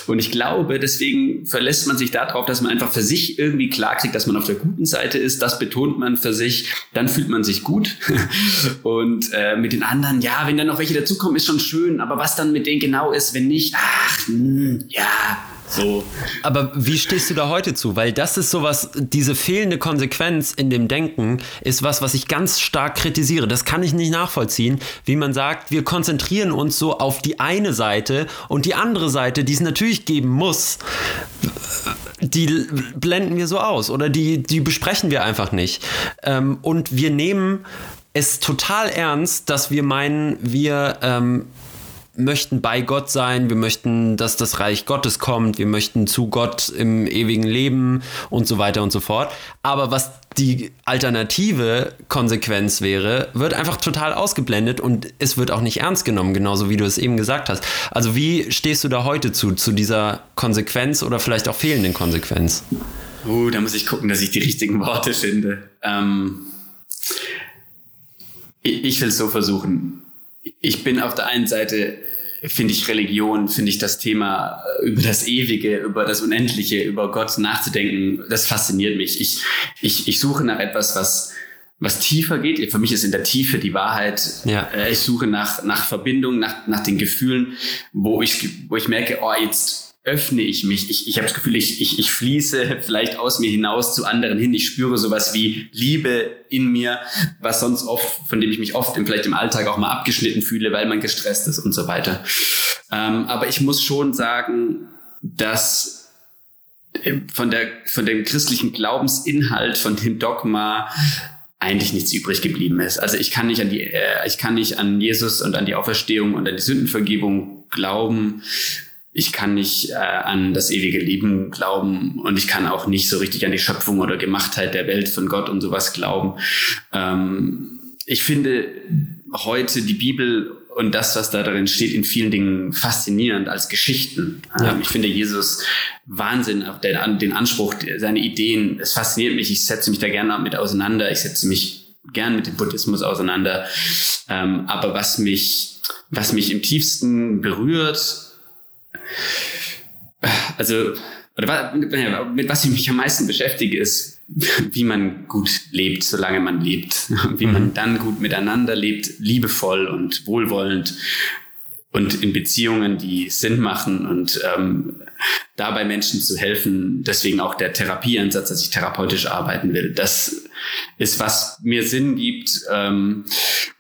Und ich glaube, deswegen verlässt man sich darauf, dass man einfach für sich irgendwie klarkriegt, dass man auf der guten Seite ist. Das betont man für sich. Dann fühlt man sich gut. *laughs* und äh, mit den anderen, ja, wenn dann noch welche dazukommen, ist schon schön. Aber was dann mit denen genau ist, wenn nicht, ach, mh, hm, ja, so. Aber wie stehst du da heute zu? Weil das ist sowas, diese fehlende Konsequenz in dem Denken ist was, was ich ganz stark kritisiere. Das kann ich nicht nachvollziehen, wie man sagt, wir konzentrieren uns so auf die eine Seite und die andere Seite, die es natürlich geben muss, die blenden wir so aus oder die, die besprechen wir einfach nicht. Ähm, und wir nehmen es total ernst, dass wir meinen, wir ähm, möchten bei Gott sein, wir möchten, dass das Reich Gottes kommt, wir möchten zu Gott im ewigen Leben und so weiter und so fort. Aber was die alternative Konsequenz wäre, wird einfach total ausgeblendet und es wird auch nicht ernst genommen, genauso wie du es eben gesagt hast. Also wie stehst du da heute zu, zu dieser Konsequenz oder vielleicht auch fehlenden Konsequenz? Uh, da muss ich gucken, dass ich die richtigen Worte finde. Ähm, ich, ich will es so versuchen ich bin auf der einen Seite finde ich Religion, finde ich das Thema über das Ewige, über das Unendliche, über Gott nachzudenken, das fasziniert mich. Ich, ich, ich suche nach etwas, was, was tiefer geht. Für mich ist in der Tiefe die Wahrheit. Ja. Äh, ich suche nach, nach Verbindung, nach, nach den Gefühlen, wo ich, wo ich merke, oh, jetzt, öffne ich mich. Ich, ich habe das Gefühl, ich, ich, ich fließe vielleicht aus mir hinaus zu anderen hin. Ich spüre sowas wie Liebe in mir, was sonst oft, von dem ich mich oft im, vielleicht im Alltag auch mal abgeschnitten fühle, weil man gestresst ist und so weiter. Ähm, aber ich muss schon sagen, dass äh, von der, von dem christlichen Glaubensinhalt, von dem Dogma, eigentlich nichts übrig geblieben ist. Also ich kann nicht an die, äh, ich kann nicht an Jesus und an die Auferstehung und an die Sündenvergebung glauben, ich kann nicht äh, an das ewige Leben glauben und ich kann auch nicht so richtig an die Schöpfung oder Gemachtheit der Welt von Gott und sowas glauben. Ähm, ich finde heute die Bibel und das, was da drin steht, in vielen Dingen faszinierend als Geschichten. Ja. Ähm, ich finde Jesus Wahnsinn auf den, den Anspruch, seine Ideen. Es fasziniert mich. Ich setze mich da gerne mit auseinander. Ich setze mich gern mit dem Buddhismus auseinander. Ähm, aber was mich, was mich im tiefsten berührt, also, oder mit was ich mich am meisten beschäftige, ist, wie man gut lebt, solange man lebt. Wie man mhm. dann gut miteinander lebt, liebevoll und wohlwollend und in Beziehungen, die Sinn machen und ähm, dabei Menschen zu helfen. Deswegen auch der Therapieansatz, dass ich therapeutisch arbeiten will. Das ist, was mir Sinn gibt ähm,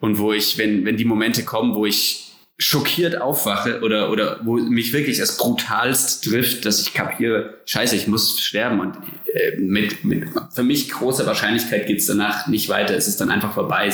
und wo ich, wenn, wenn die Momente kommen, wo ich schockiert aufwache oder, oder wo mich wirklich das brutalst trifft, dass ich kapiere, scheiße, ich muss sterben und äh, mit, mit für mich großer Wahrscheinlichkeit geht's danach nicht weiter, es ist dann einfach vorbei.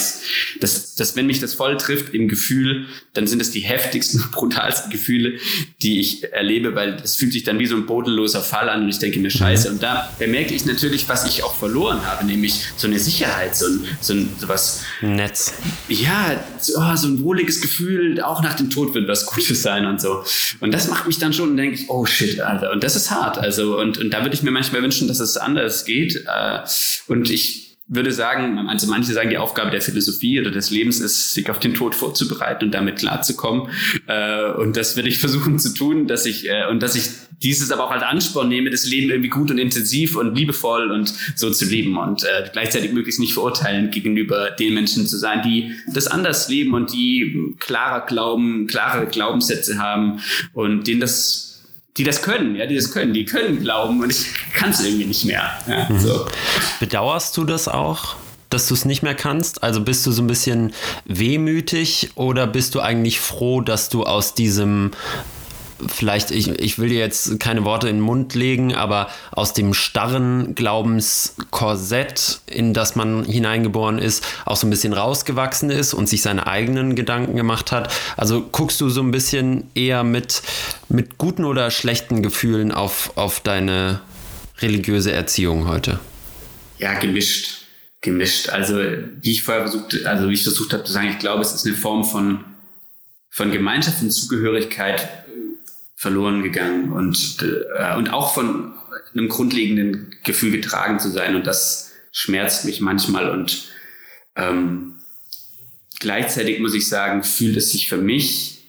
Das, das, wenn mich das voll trifft im Gefühl, dann sind es die heftigsten, *laughs* brutalsten Gefühle, die ich erlebe, weil das fühlt sich dann wie so ein bodenloser Fall an und ich denke mir, scheiße. Und da bemerke ich natürlich, was ich auch verloren habe, nämlich so eine Sicherheit, so ein, so ein sowas. Netz. Ja, so, oh, so ein wohliges Gefühl, auch nach dem Tod wird was Gutes sein und so. Und das macht mich dann schon und denke ich, oh shit, Alter. Und das ist hart. Also, und, und da würde ich mir manchmal wünschen, dass es anders geht. Äh, und ich würde sagen, also manche sagen, die Aufgabe der Philosophie oder des Lebens ist, sich auf den Tod vorzubereiten und damit klarzukommen. Äh, und das werde ich versuchen zu tun, dass ich äh, und dass ich dieses aber auch als Ansporn nehme, das Leben irgendwie gut und intensiv und liebevoll und so zu leben und äh, gleichzeitig möglichst nicht verurteilen gegenüber den Menschen zu sein, die das anders leben und die klarer glauben, klare Glaubenssätze haben und denen das die das können, ja, die das können, die können glauben und ich kann es irgendwie nicht mehr. Ja, mhm. so. Bedauerst du das auch? dass du es nicht mehr kannst? Also bist du so ein bisschen wehmütig oder bist du eigentlich froh, dass du aus diesem vielleicht, ich, ich will dir jetzt keine Worte in den Mund legen, aber aus dem starren Glaubenskorsett, in das man hineingeboren ist, auch so ein bisschen rausgewachsen ist und sich seine eigenen Gedanken gemacht hat. Also guckst du so ein bisschen eher mit, mit guten oder schlechten Gefühlen auf, auf deine religiöse Erziehung heute? Ja, gemischt. Gemischt. Also, wie ich vorher versucht, also wie ich versucht habe zu sagen, ich glaube, es ist eine Form von, von Gemeinschaft und Zugehörigkeit, verloren gegangen und, äh, und auch von einem grundlegenden Gefühl getragen zu sein. Und das schmerzt mich manchmal. Und ähm, gleichzeitig muss ich sagen, fühlt es sich für mich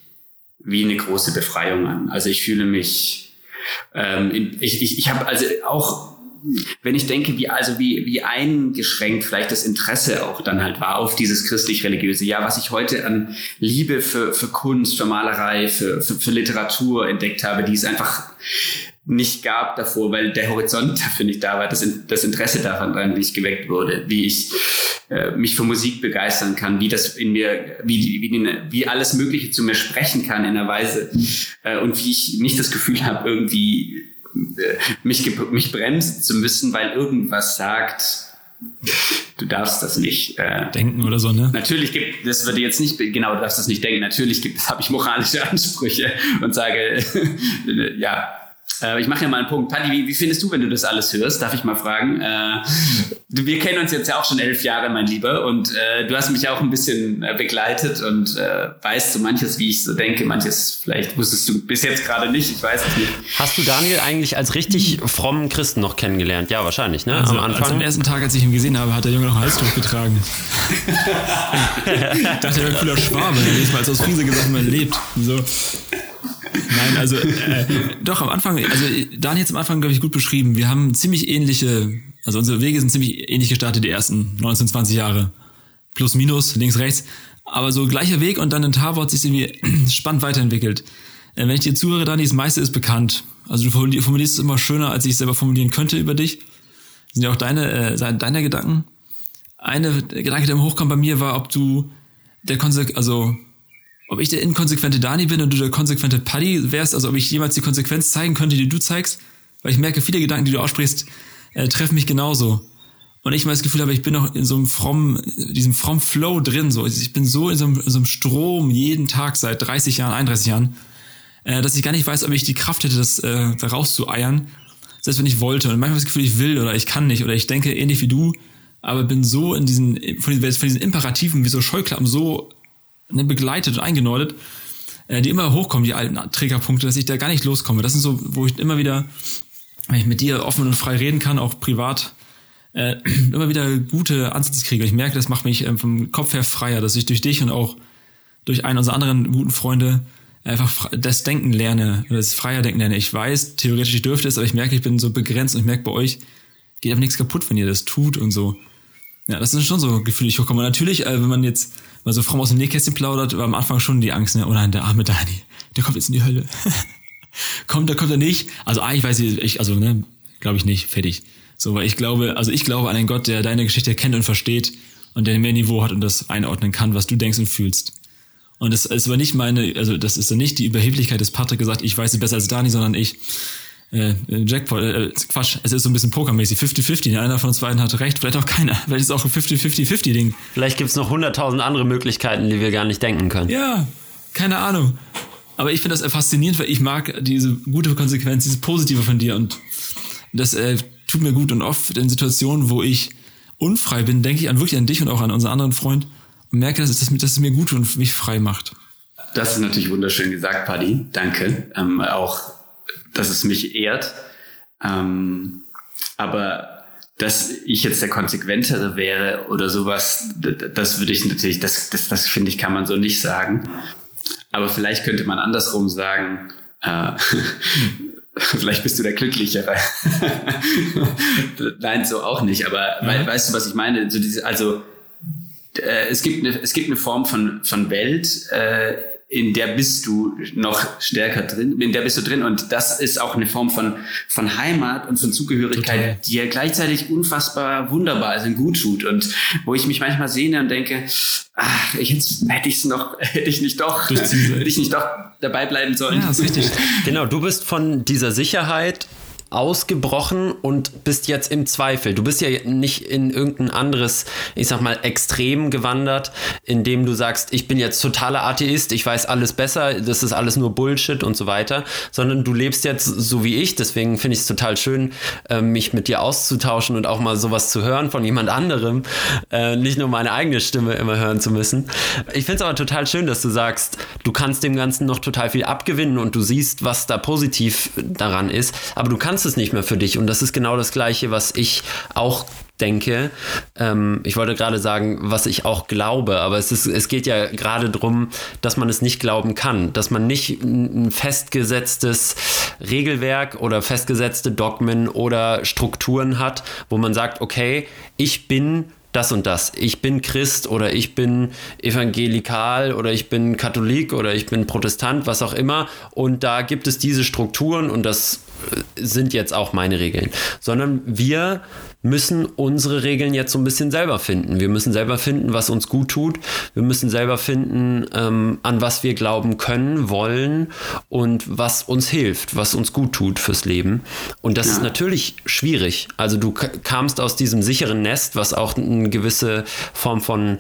wie eine große Befreiung an. Also ich fühle mich, ähm, ich, ich, ich habe also auch wenn ich denke, wie also wie wie eingeschränkt vielleicht das Interesse auch dann halt war auf dieses christlich-religiöse, ja, was ich heute an Liebe für für Kunst, für Malerei, für für, für Literatur entdeckt habe, die es einfach nicht gab davor, weil der Horizont *laughs* dafür nicht da war, das, das Interesse daran nicht geweckt wurde, wie ich äh, mich für Musik begeistern kann, wie das in mir, wie, wie, wie alles Mögliche zu mir sprechen kann in einer Weise äh, und wie ich nicht das Gefühl habe, irgendwie mich, mich bremsen zu müssen, weil irgendwas sagt, du darfst das nicht äh, denken oder so, ne? Natürlich gibt, das würde jetzt nicht, genau, du darfst das nicht denken. Natürlich gibt es, *laughs* habe ich moralische Ansprüche und sage, *laughs* ja, äh, ich mache ja mal einen Punkt. Paddy, wie, wie, findest du, wenn du das alles hörst? Darf ich mal fragen? Äh, wir kennen uns jetzt ja auch schon elf Jahre, mein Lieber, und äh, du hast mich auch ein bisschen äh, begleitet und äh, weißt so manches, wie ich so denke, manches vielleicht wusstest du bis jetzt gerade nicht, ich weiß es nicht. Hast du Daniel eigentlich als richtig frommen Christen noch kennengelernt? Ja, wahrscheinlich, ne? Also, am Anfang. Also am ersten Tag, als ich ihn gesehen habe, hat der Junge noch ein Halstuch getragen. *laughs* ich dachte, er wäre ein cooler Schwabe, jedes Mal als aus Friese gesagt, man lebt. So. Nein, also äh, doch am Anfang, also Daniel hat am Anfang, glaube ich, gut beschrieben. Wir haben ziemlich ähnliche, also unsere Wege sind ziemlich ähnlich gestartet, die ersten 19, 20 Jahre. Plus, minus, links, rechts. Aber so gleicher Weg und dann in Tarwort sich irgendwie *clears throat* spannend weiterentwickelt. Äh, wenn ich dir zuhöre, Dani, das meiste ist bekannt. Also du formulierst es immer schöner, als ich es selber formulieren könnte über dich. Das sind ja auch deine, äh, deine Gedanken. Eine Gedanke, der hochkommt bei mir, war, ob du der Konsequenz, also ob ich der inkonsequente Dani bin und du der konsequente Paddy wärst, also ob ich jemals die Konsequenz zeigen könnte, die du zeigst, weil ich merke, viele Gedanken, die du aussprichst, äh, treffen mich genauso. Und ich mal das Gefühl habe, ich bin noch in so einem frommen, diesem frommen Flow drin, so. Ich bin so in so, einem, in so einem Strom jeden Tag seit 30 Jahren, 31 Jahren, äh, dass ich gar nicht weiß, ob ich die Kraft hätte, das äh, da rauszueiern. Selbst wenn ich wollte. Und manchmal das Gefühl, ich will oder ich kann nicht oder ich denke ähnlich wie du, aber bin so in diesen, von diesen, von diesen Imperativen wie so Scheuklappen so begleitet und eingenordet, äh, die immer hochkommen, die alten Trägerpunkte, dass ich da gar nicht loskomme. Das sind so, wo ich immer wieder, wenn ich mit dir offen und frei reden kann, auch privat, äh, *clears throat* immer wieder gute Ansätze kriege. Ich merke, das macht mich äh, vom Kopf her freier, dass ich durch dich und auch durch einen unserer anderen guten Freunde einfach das Denken lerne, das freier Denken lerne. Ich weiß, theoretisch ich dürfte es, aber ich merke, ich bin so begrenzt und ich merke bei euch, geht einfach nichts kaputt, wenn ihr das tut und so. Ja, das sind schon so Gefühle, die ich hochkomme. Natürlich, äh, wenn man jetzt weil so fromm aus dem Nähkästchen plaudert, war am Anfang schon die Angst, ne? Oh nein, der arme Dani, der kommt jetzt in die Hölle. *laughs* kommt, der kommt er nicht. Also eigentlich weiß ich, ich also, ne, glaube ich nicht, fertig. So, weil ich glaube, also ich glaube an einen Gott, der deine Geschichte kennt und versteht und der mehr Niveau hat und das einordnen kann, was du denkst und fühlst. Und das ist aber nicht meine, also das ist dann nicht die Überheblichkeit des Patrick gesagt, ich weiß sie besser als Dani, sondern ich, äh, Jackpot, äh, Quatsch, es ist so ein bisschen pokermäßig, 50-50, einer von uns beiden hat recht, vielleicht auch keiner, *laughs* vielleicht ist es auch ein 50-50-50-Ding. Vielleicht gibt's noch hunderttausend andere Möglichkeiten, die wir gar nicht denken können. Ja, keine Ahnung. Aber ich finde das faszinierend, weil ich mag diese gute Konsequenz, dieses Positive von dir und das äh, tut mir gut und oft in Situationen, wo ich unfrei bin, denke ich an wirklich an dich und auch an unseren anderen Freund und merke, dass es, dass es mir gut und mich frei macht. Das ist natürlich wunderschön gesagt, Paddy. Danke. Ähm, auch dass es mich ehrt. Ähm, aber dass ich jetzt der konsequentere wäre oder sowas, das würde ich natürlich, das, das, das finde ich, kann man so nicht sagen. Aber vielleicht könnte man andersrum sagen, äh, *laughs* vielleicht bist du der Glücklichere. *laughs* Nein, so auch nicht. Aber mhm. weißt du, was ich meine? So diese, also äh, es gibt eine, es gibt eine Form von von Welt. Äh, in der bist du noch stärker drin, in der bist du drin und das ist auch eine Form von, von Heimat und von Zugehörigkeit, Total. die ja gleichzeitig unfassbar wunderbar ist und gut tut und wo ich mich manchmal sehne und denke, ach, jetzt hätte ich es noch, *laughs* hätte ich nicht doch, hätte ich nicht doch dabei bleiben sollen. Ja, ist richtig. *laughs* genau, du bist von dieser Sicherheit ausgebrochen und bist jetzt im Zweifel. Du bist ja nicht in irgendein anderes, ich sag mal, Extrem gewandert, in dem du sagst, ich bin jetzt totaler Atheist, ich weiß alles besser, das ist alles nur Bullshit und so weiter, sondern du lebst jetzt so wie ich. Deswegen finde ich es total schön, äh, mich mit dir auszutauschen und auch mal sowas zu hören von jemand anderem, äh, nicht nur meine eigene Stimme immer hören zu müssen. Ich finde es aber total schön, dass du sagst, du kannst dem Ganzen noch total viel abgewinnen und du siehst, was da positiv daran ist, aber du kannst kannst es nicht mehr für dich. Und das ist genau das Gleiche, was ich auch denke. Ähm, ich wollte gerade sagen, was ich auch glaube, aber es, ist, es geht ja gerade darum, dass man es nicht glauben kann, dass man nicht ein festgesetztes Regelwerk oder festgesetzte Dogmen oder Strukturen hat, wo man sagt, okay, ich bin das und das. Ich bin Christ oder ich bin evangelikal oder ich bin Katholik oder ich bin Protestant, was auch immer. Und da gibt es diese Strukturen und das sind jetzt auch meine Regeln, sondern wir müssen unsere Regeln jetzt so ein bisschen selber finden. Wir müssen selber finden, was uns gut tut. Wir müssen selber finden, ähm, an was wir glauben können, wollen und was uns hilft, was uns gut tut fürs Leben. Und das ja. ist natürlich schwierig. Also du kamst aus diesem sicheren Nest, was auch eine gewisse Form von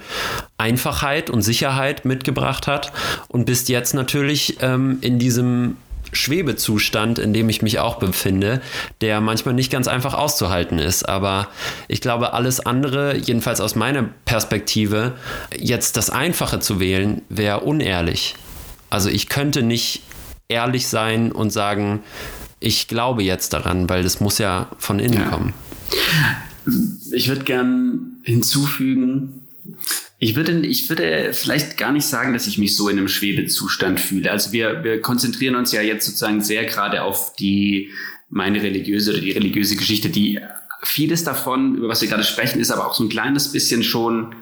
Einfachheit und Sicherheit mitgebracht hat und bist jetzt natürlich ähm, in diesem Schwebezustand, in dem ich mich auch befinde, der manchmal nicht ganz einfach auszuhalten ist. Aber ich glaube, alles andere, jedenfalls aus meiner Perspektive, jetzt das Einfache zu wählen, wäre unehrlich. Also ich könnte nicht ehrlich sein und sagen, ich glaube jetzt daran, weil das muss ja von innen ja. kommen. Ich würde gern hinzufügen, ich würde, ich würde vielleicht gar nicht sagen, dass ich mich so in einem Schwebezustand fühle. Also wir, wir konzentrieren uns ja jetzt sozusagen sehr gerade auf die, meine religiöse oder die religiöse Geschichte, die vieles davon, über was wir gerade sprechen, ist aber auch so ein kleines bisschen schon,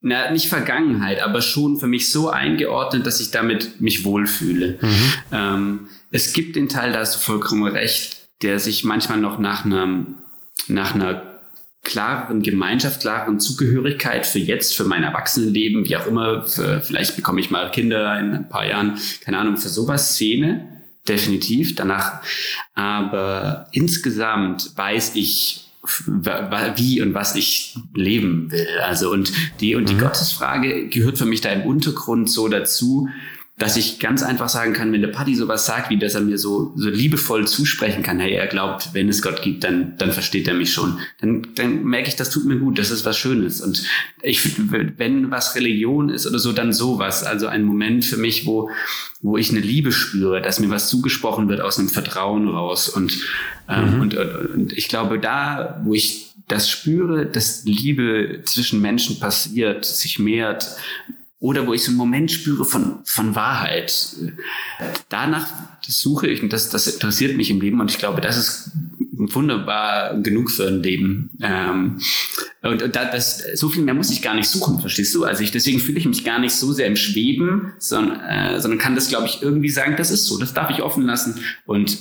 na, nicht Vergangenheit, aber schon für mich so eingeordnet, dass ich damit mich wohlfühle. Mhm. Ähm, es gibt den Teil, da hast du vollkommen recht, der sich manchmal noch nach einem, nach einer klareren Gemeinschaft, klareren Zugehörigkeit für jetzt, für mein Erwachsenenleben, wie auch immer, für, vielleicht bekomme ich mal Kinder in ein paar Jahren, keine Ahnung, für sowas Szene, definitiv danach. Aber insgesamt weiß ich, wie und was ich leben will. Also und die und die mhm. Gottesfrage gehört für mich da im Untergrund so dazu, dass ich ganz einfach sagen kann, wenn der Paddy sowas sagt, wie dass er mir so, so liebevoll zusprechen kann, hey, er glaubt, wenn es Gott gibt, dann, dann versteht er mich schon. Dann, dann merke ich, das tut mir gut, das ist was Schönes. Und ich wenn was Religion ist oder so, dann sowas. Also ein Moment für mich, wo, wo ich eine Liebe spüre, dass mir was zugesprochen wird aus einem Vertrauen raus. Und, ähm, mhm. und, und, und ich glaube, da, wo ich das spüre, dass Liebe zwischen Menschen passiert, sich mehrt, oder wo ich so einen Moment spüre von, von Wahrheit. Danach suche ich und das, das interessiert mich im Leben und ich glaube, das ist wunderbar genug für ein Leben. Ähm, und, und das, so viel mehr muss ich gar nicht suchen, verstehst du? Also ich, deswegen fühle ich mich gar nicht so sehr im Schweben, sondern, äh, sondern kann das, glaube ich, irgendwie sagen, das ist so, das darf ich offen lassen und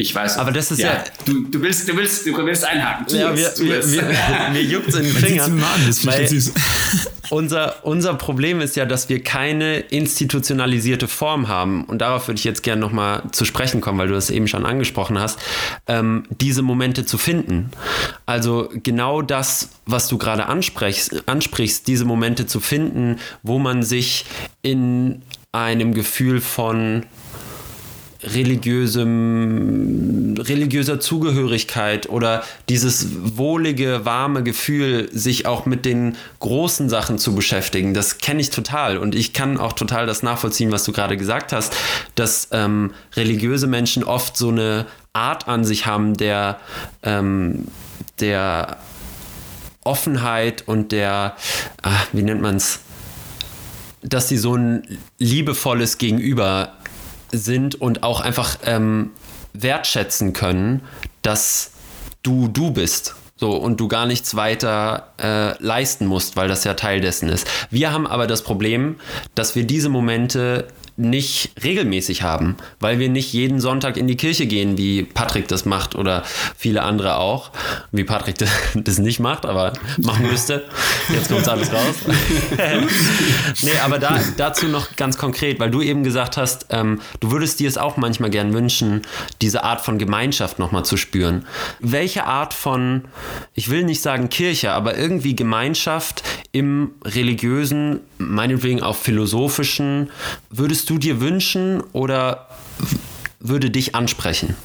ich weiß. Aber das ist ja. ja du, du, willst, du willst, du willst einhaken. Tu ja, wir, wir, wir, *laughs* mir juckt in den Fingern. weil *laughs* *laughs* unser, unser Problem ist ja, dass wir keine institutionalisierte Form haben. Und darauf würde ich jetzt gerne nochmal zu sprechen kommen, weil du das eben schon angesprochen hast, ähm, diese Momente zu finden. Also genau das, was du gerade ansprichst, ansprichst, diese Momente zu finden, wo man sich in einem Gefühl von religiösem, religiöser Zugehörigkeit oder dieses wohlige, warme Gefühl, sich auch mit den großen Sachen zu beschäftigen. Das kenne ich total und ich kann auch total das nachvollziehen, was du gerade gesagt hast, dass ähm, religiöse Menschen oft so eine Art an sich haben, der ähm, der Offenheit und der, ah, wie nennt man es, dass sie so ein liebevolles Gegenüber sind und auch einfach ähm, wertschätzen können, dass du du bist. So, und du gar nichts weiter äh, leisten musst, weil das ja Teil dessen ist. Wir haben aber das Problem, dass wir diese Momente nicht regelmäßig haben, weil wir nicht jeden Sonntag in die Kirche gehen, wie Patrick das macht oder viele andere auch, wie Patrick *laughs* das nicht macht, aber machen müsste. Jetzt kommt alles raus. *laughs* nee, aber da, dazu noch ganz konkret, weil du eben gesagt hast, ähm, du würdest dir es auch manchmal gern wünschen, diese Art von Gemeinschaft nochmal zu spüren. Welche Art von, ich will nicht sagen Kirche, aber irgendwie Gemeinschaft im religiösen, meinetwegen auch philosophischen, würdest du dir wünschen oder würde dich ansprechen?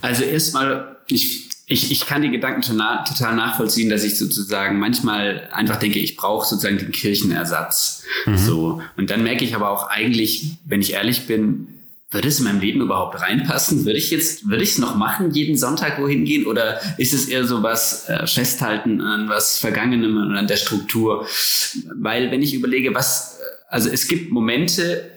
Also erstmal, ich, ich, ich kann die Gedanken total nachvollziehen, dass ich sozusagen manchmal einfach denke, ich brauche sozusagen den Kirchenersatz. Mhm. So. Und dann merke ich aber auch eigentlich, wenn ich ehrlich bin, würde es in meinem Leben überhaupt reinpassen? Würde ich jetzt, würde ich es noch machen, jeden Sonntag wohin gehen? Oder ist es eher so was äh, Festhalten an was Vergangenem und an der Struktur? Weil wenn ich überlege, was, also es gibt Momente,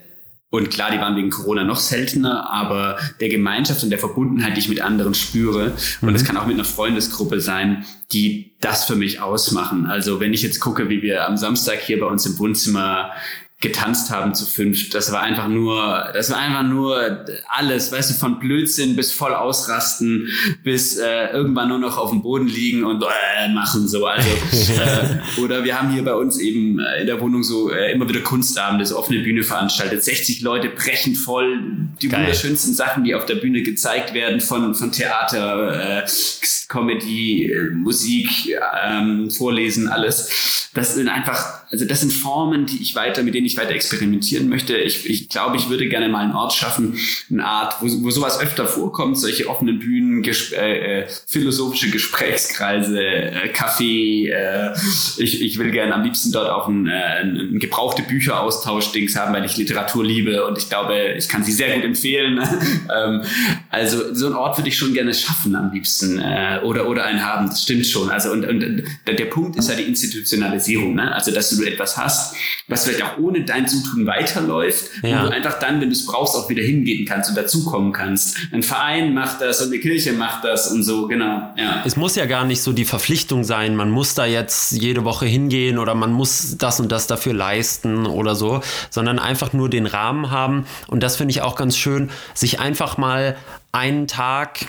und klar, die waren wegen Corona noch seltener, aber der Gemeinschaft und der Verbundenheit, die ich mit anderen spüre, und es mhm. kann auch mit einer Freundesgruppe sein, die das für mich ausmachen. Also wenn ich jetzt gucke, wie wir am Samstag hier bei uns im Wohnzimmer getanzt haben zu fünf. Das war einfach nur, das war einfach nur alles, weißt du, von Blödsinn bis voll ausrasten, bis äh, irgendwann nur noch auf dem Boden liegen und äh, machen so. Also *laughs* äh, oder wir haben hier bei uns eben äh, in der Wohnung so äh, immer wieder Kunstabende, so offene Bühne veranstaltet. 60 Leute brechen voll die Geil. wunderschönsten Sachen, die auf der Bühne gezeigt werden, von von Theater, äh, Comedy, Musik, ähm, Vorlesen, alles. Das sind einfach, also das sind Formen, die ich weiter, mit denen ich weiter experimentieren möchte. Ich, ich glaube, ich würde gerne mal einen Ort schaffen, eine Art, wo, wo sowas öfter vorkommt, solche offenen Bühnen, ges äh, äh, philosophische Gesprächskreise, äh, Kaffee. Äh, ich, ich will gerne am liebsten dort auch ein, äh, ein gebrauchte Bücheraustausch-Dings haben, weil ich Literatur liebe und ich glaube, ich kann sie sehr gut empfehlen. *laughs* ähm, also so einen Ort würde ich schon gerne schaffen am liebsten. Äh, oder, oder einen haben. Das stimmt schon. Also und, und der Punkt ist ja die Institutionalisierung. Ne? Also dass du etwas hast, was vielleicht auch ohne dein Zutun weiterläuft, ja. wo du einfach dann, wenn du es brauchst, auch wieder hingehen kannst und dazukommen kannst. Ein Verein macht das und eine Kirche macht das und so, genau. Ja. Es muss ja gar nicht so die Verpflichtung sein, man muss da jetzt jede Woche hingehen oder man muss das und das dafür leisten oder so, sondern einfach nur den Rahmen haben. Und das finde ich auch ganz schön, sich einfach mal einen Tag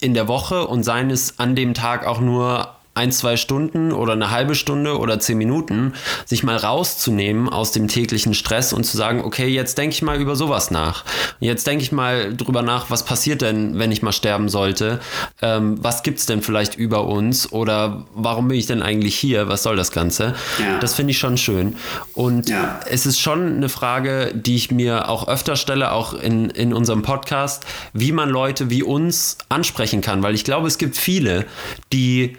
in der Woche und seien es an dem Tag auch nur ein, zwei Stunden oder eine halbe Stunde oder zehn Minuten, sich mal rauszunehmen aus dem täglichen Stress und zu sagen, okay, jetzt denke ich mal über sowas nach. Jetzt denke ich mal drüber nach, was passiert denn, wenn ich mal sterben sollte? Ähm, was es denn vielleicht über uns? Oder warum bin ich denn eigentlich hier? Was soll das Ganze? Ja. Das finde ich schon schön. Und ja. es ist schon eine Frage, die ich mir auch öfter stelle, auch in, in unserem Podcast, wie man Leute wie uns ansprechen kann. Weil ich glaube, es gibt viele, die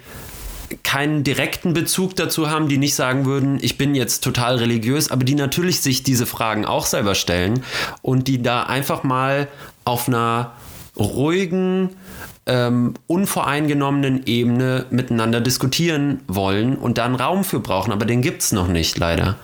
keinen direkten Bezug dazu haben, die nicht sagen würden, ich bin jetzt total religiös, aber die natürlich sich diese Fragen auch selber stellen und die da einfach mal auf einer ruhigen, ähm, unvoreingenommenen Ebene miteinander diskutieren wollen und da einen Raum für brauchen, aber den gibt es noch nicht, leider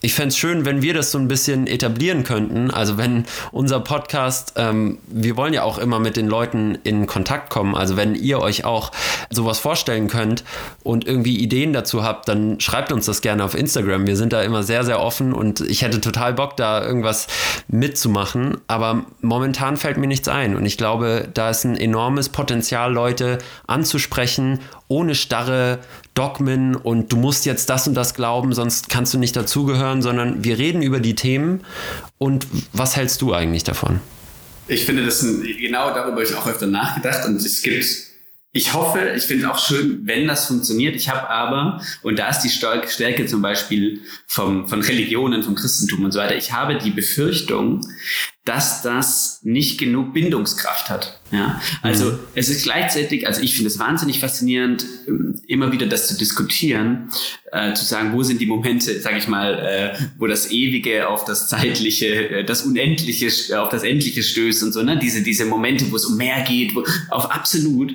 ich fände es schön, wenn wir das so ein bisschen etablieren könnten. Also wenn unser Podcast, ähm, wir wollen ja auch immer mit den Leuten in Kontakt kommen. Also wenn ihr euch auch sowas vorstellen könnt und irgendwie Ideen dazu habt, dann schreibt uns das gerne auf Instagram. Wir sind da immer sehr, sehr offen und ich hätte total Bock, da irgendwas mitzumachen. Aber momentan fällt mir nichts ein. Und ich glaube, da ist ein enormes Potenzial, Leute anzusprechen, ohne starre Dogmen und du musst jetzt das und das glauben, sonst kannst du nicht dazugehören, sondern wir reden über die Themen und was hältst du eigentlich davon? Ich finde, das ein, genau darüber habe ich auch öfter nachgedacht und es gibt ich hoffe, ich finde es auch schön, wenn das funktioniert. Ich habe aber, und da ist die Stärke zum Beispiel vom, von Religionen, vom Christentum und so weiter, ich habe die Befürchtung, dass das nicht genug Bindungskraft hat. Ja, also mhm. es ist gleichzeitig, also ich finde es wahnsinnig faszinierend, ähm, immer wieder das zu diskutieren, äh, zu sagen, wo sind die Momente, sage ich mal, äh, wo das Ewige auf das Zeitliche, äh, das Unendliche, äh, auf das Endliche stößt und so, ne? Diese diese Momente, wo es um mehr geht, wo, auf absolut.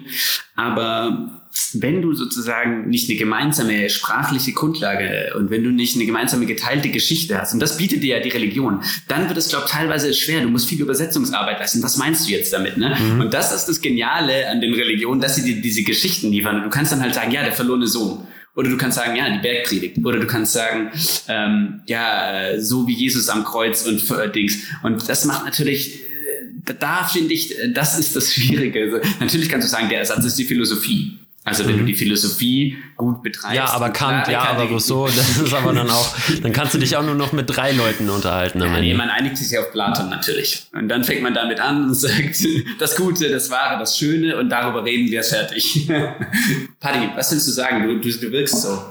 Aber wenn du sozusagen nicht eine gemeinsame sprachliche Grundlage und wenn du nicht eine gemeinsame geteilte Geschichte hast, und das bietet dir ja die Religion, dann wird es, glaube ich, teilweise schwer. Du musst viel Übersetzungsarbeit leisten. Was meinst du jetzt damit? Ne? Mhm. Und das ist das Geniale an den Religionen, dass sie dir diese Geschichten liefern. du kannst dann halt sagen, ja, der verlorene Sohn. Oder du kannst sagen, ja, die Bergpredigt. Oder du kannst sagen, ähm, ja, so wie Jesus am Kreuz und äh, Dings. Und das macht natürlich äh, da finde ich, äh, das ist das Schwierige. Also, natürlich kannst du sagen, der Ersatz ist die Philosophie. Also wenn mhm. du die Philosophie gut betreibst. Ja, aber Kant, ja, aber Rousseau, das ist aber dann auch, *laughs* dann kannst du dich auch nur noch mit drei Leuten unterhalten. Ja, nee, man einigt sich auf Platon natürlich. Und dann fängt man damit an und *laughs* sagt, das Gute, das Wahre, das Schöne und darüber reden wir fertig. *laughs* Paddy, was willst du sagen? Du, du, du wirkst so.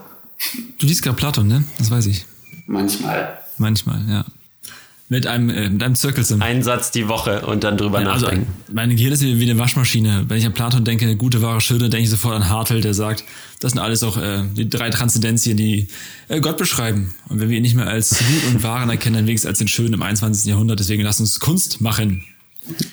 Du liest gerade Platon, ne? Das weiß ich. Manchmal. Manchmal, ja. Mit einem, äh, mit einem Zirkelsim. Ein Satz die Woche und dann drüber ja, also, nachdenken. Meine Gehirn ist wie eine Waschmaschine. Wenn ich an Platon denke, eine gute, wahre, schöne, denke ich sofort an Hartel, der sagt, das sind alles auch äh, die drei Transzendenzien, die äh, Gott beschreiben. Und wenn wir ihn nicht mehr als gut und wahren erkennen, dann wenigstens als den Schönen im 21. Jahrhundert. Deswegen lass uns Kunst machen.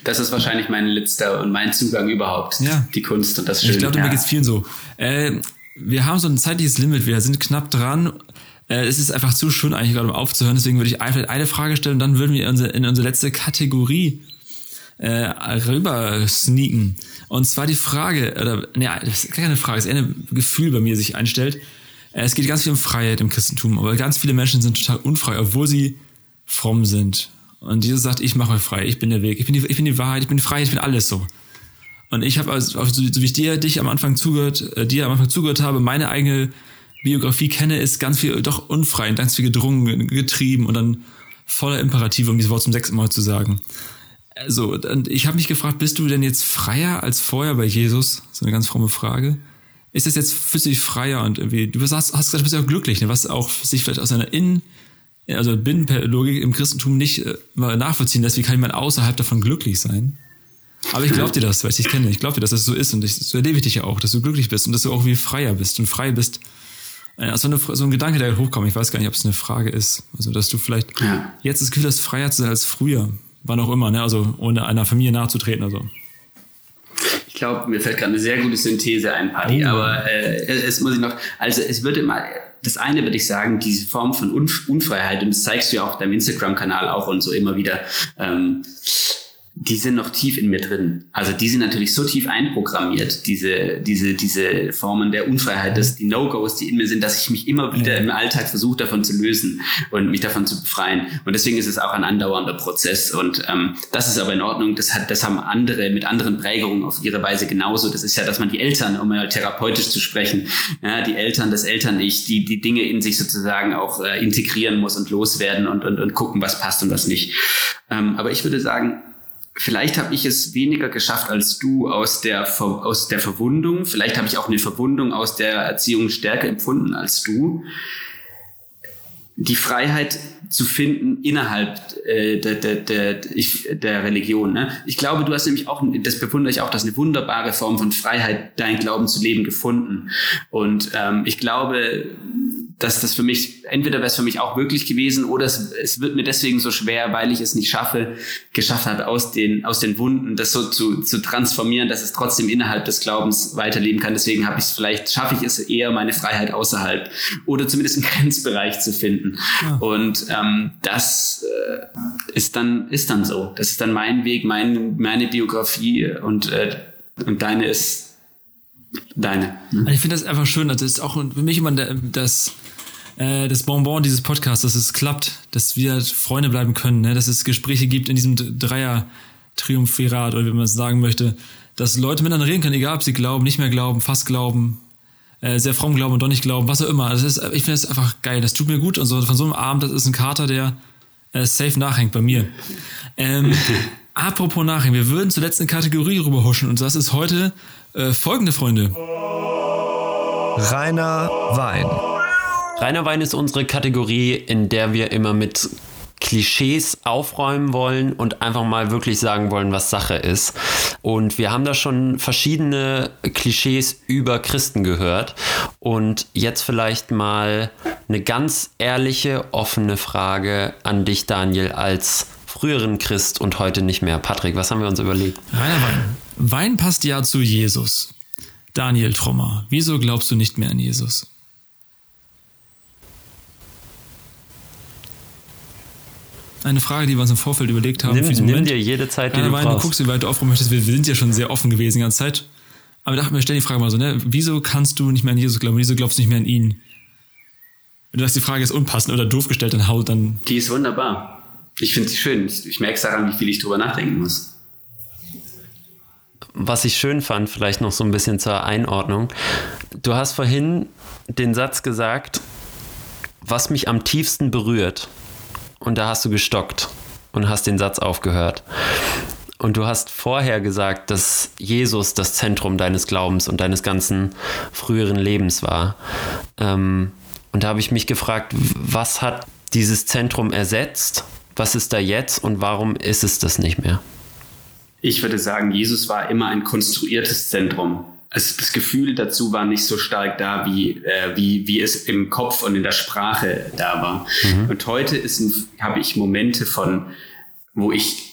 Das ist wahrscheinlich mein letzter und mein Zugang überhaupt. Ja. Die Kunst und das Schöne. Ich glaube, da ja. geht's vielen so. Äh, wir haben so ein zeitliches Limit. Wir sind knapp dran äh, es ist einfach zu schön eigentlich gerade um aufzuhören, deswegen würde ich einfach eine Frage stellen und dann würden wir in unsere, letzte Kategorie äh, rüber sneaken. Und zwar die Frage, oder ne, das ist keine Frage, es ist eher ein Gefühl bei mir sich einstellt. Äh, es geht ganz viel um Freiheit im Christentum, aber ganz viele Menschen sind total unfrei, obwohl sie fromm sind. Und Jesus sagt, ich mache euch frei, ich bin der Weg, ich bin die, ich bin die Wahrheit, ich bin Freiheit, ich bin alles so. Und ich habe, also, so, wie ich dir, dich am Anfang zugehört, äh, dir am Anfang zugehört habe, meine eigene Biografie kenne, ist ganz viel doch unfrei, ganz viel gedrungen, getrieben und dann voller Imperative, um dieses Wort zum sechsten Mal zu sagen. Also, und ich habe mich gefragt, bist du denn jetzt freier als vorher bei Jesus? So eine ganz fromme Frage. Ist es jetzt für dich freier und irgendwie, du hast, hast gesagt, du bist ja auch glücklich, ne? was auch sich vielleicht aus einer Innen, also Binnenlogik im Christentum nicht äh, nachvollziehen lässt, wie kann man außerhalb davon glücklich sein? Aber ich glaube dir das, weil ich dich kenne. Ich glaube dir, dass das so ist und ich, so erlebe ich dich ja auch, dass du glücklich bist und dass du auch wie freier bist und frei bist also eine, so ein Gedanke, der hochkommt, ich weiß gar nicht, ob es eine Frage ist. Also, dass du vielleicht ja. jetzt das Gefühl hast, freier zu sein als früher. Wann auch immer, ne? Also, ohne einer Familie nachzutreten, also. Ich glaube, mir fällt gerade eine sehr gute Synthese ein, Paddy, oh. aber äh, es muss ich noch, also es würde mal, das eine würde ich sagen, diese Form von Unfreiheit, und das zeigst du ja auch auf deinem Instagram-Kanal auch und so immer wieder, ähm, die sind noch tief in mir drin. Also die sind natürlich so tief einprogrammiert, diese, diese, diese Formen der Unfreiheit, dass die No-Gos, die in mir sind, dass ich mich immer wieder im Alltag versuche, davon zu lösen und mich davon zu befreien. Und deswegen ist es auch ein andauernder Prozess. Und ähm, das ist aber in Ordnung. Das, hat, das haben andere mit anderen Prägungen auf ihre Weise genauso. Das ist ja, dass man die Eltern, um mal therapeutisch zu sprechen, ja, die Eltern, das Eltern-Ich, die die Dinge in sich sozusagen auch äh, integrieren muss und loswerden und, und, und gucken, was passt und was nicht. Ähm, aber ich würde sagen, Vielleicht habe ich es weniger geschafft als du aus der, aus der Verwundung. Vielleicht habe ich auch eine Verwundung aus der Erziehung stärker empfunden als du. Die Freiheit zu finden innerhalb äh, der, der, der, der Religion. Ne? Ich glaube, du hast nämlich auch, das bewundere ich auch, das eine wunderbare Form von Freiheit, dein Glauben zu leben gefunden. Und ähm, ich glaube, dass das für mich, entweder wäre es für mich auch wirklich gewesen oder es, es wird mir deswegen so schwer, weil ich es nicht schaffe, geschafft habe, aus den, aus den Wunden das so zu, zu transformieren, dass es trotzdem innerhalb des Glaubens weiterleben kann. Deswegen habe ich es vielleicht, schaffe ich es eher, meine Freiheit außerhalb oder zumindest im *laughs* Grenzbereich zu finden. Ja. Und ähm, das äh, ist dann, ist dann so. Das ist dann mein Weg, mein, meine Biografie und, äh, und deine ist deine. Also ich finde das einfach schön. Das ist auch für mich immer das, äh, das Bonbon dieses Podcasts, dass es klappt, dass wir Freunde bleiben können, ne? dass es Gespräche gibt in diesem Dreier-Triumphirat oder wie man es sagen möchte, dass Leute miteinander reden können, egal ob sie glauben, nicht mehr glauben, fast glauben, äh, sehr fromm glauben und doch nicht glauben, was auch immer. Das ist, ich finde das einfach geil. Das tut mir gut und so von so einem Abend, das ist ein Kater, der äh, safe nachhängt bei mir. Ähm, *laughs* apropos nachhängen, wir würden zur letzten Kategorie rüberhuschen und das ist heute äh, folgende, Freunde. Reiner Wein. Reiner Wein ist unsere Kategorie, in der wir immer mit Klischees aufräumen wollen und einfach mal wirklich sagen wollen, was Sache ist. Und wir haben da schon verschiedene Klischees über Christen gehört. Und jetzt vielleicht mal eine ganz ehrliche, offene Frage an dich, Daniel, als früheren Christ und heute nicht mehr. Patrick, was haben wir uns überlegt? Reiner Wein. Wein passt ja zu Jesus. Daniel Trommer, wieso glaubst du nicht mehr an Jesus? Eine Frage, die wir uns im Vorfeld überlegt haben. Nimm, für diesen nimm Moment. dir jede Zeit, die du Wein, du brauchst. guckst, wie weit du aufräumen möchtest. Wir, wir sind ja schon sehr offen gewesen die ganze Zeit. Aber ich dachte mir, stell die Frage mal so, ne? Wieso kannst du nicht mehr an Jesus glauben? Wieso glaubst du nicht mehr an ihn? Wenn du sagst, die Frage ist unpassend oder doof gestellt, dann haut dann. Die ist wunderbar. Ich finde sie schön. Ich, ich merke es daran, wie viel ich drüber nachdenken muss. was ich schön fand, vielleicht noch so ein bisschen zur Einordnung. Du hast vorhin den Satz gesagt, was mich am tiefsten berührt. Und da hast du gestockt und hast den Satz aufgehört. Und du hast vorher gesagt, dass Jesus das Zentrum deines Glaubens und deines ganzen früheren Lebens war. Ähm, und da habe ich mich gefragt, was hat dieses Zentrum ersetzt? Was ist da jetzt und warum ist es das nicht mehr? Ich würde sagen, Jesus war immer ein konstruiertes Zentrum. Also das Gefühl dazu war nicht so stark da, wie, äh, wie, wie es im Kopf und in der Sprache da war. Und heute habe ich Momente von, wo ich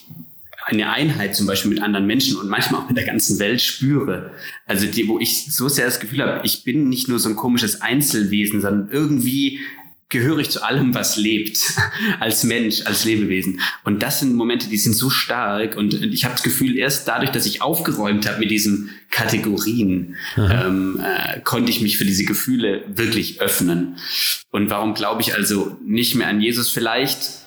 eine Einheit zum Beispiel mit anderen Menschen und manchmal auch mit der ganzen Welt spüre. Also die, wo ich so sehr das Gefühl habe, ich bin nicht nur so ein komisches Einzelwesen, sondern irgendwie gehöre ich zu allem, was lebt, *laughs* als Mensch, als Lebewesen. Und das sind Momente, die sind so stark und ich habe das Gefühl, erst dadurch, dass ich aufgeräumt habe mit diesen Kategorien, ähm, äh, konnte ich mich für diese Gefühle wirklich öffnen. Und warum glaube ich also nicht mehr an Jesus? Vielleicht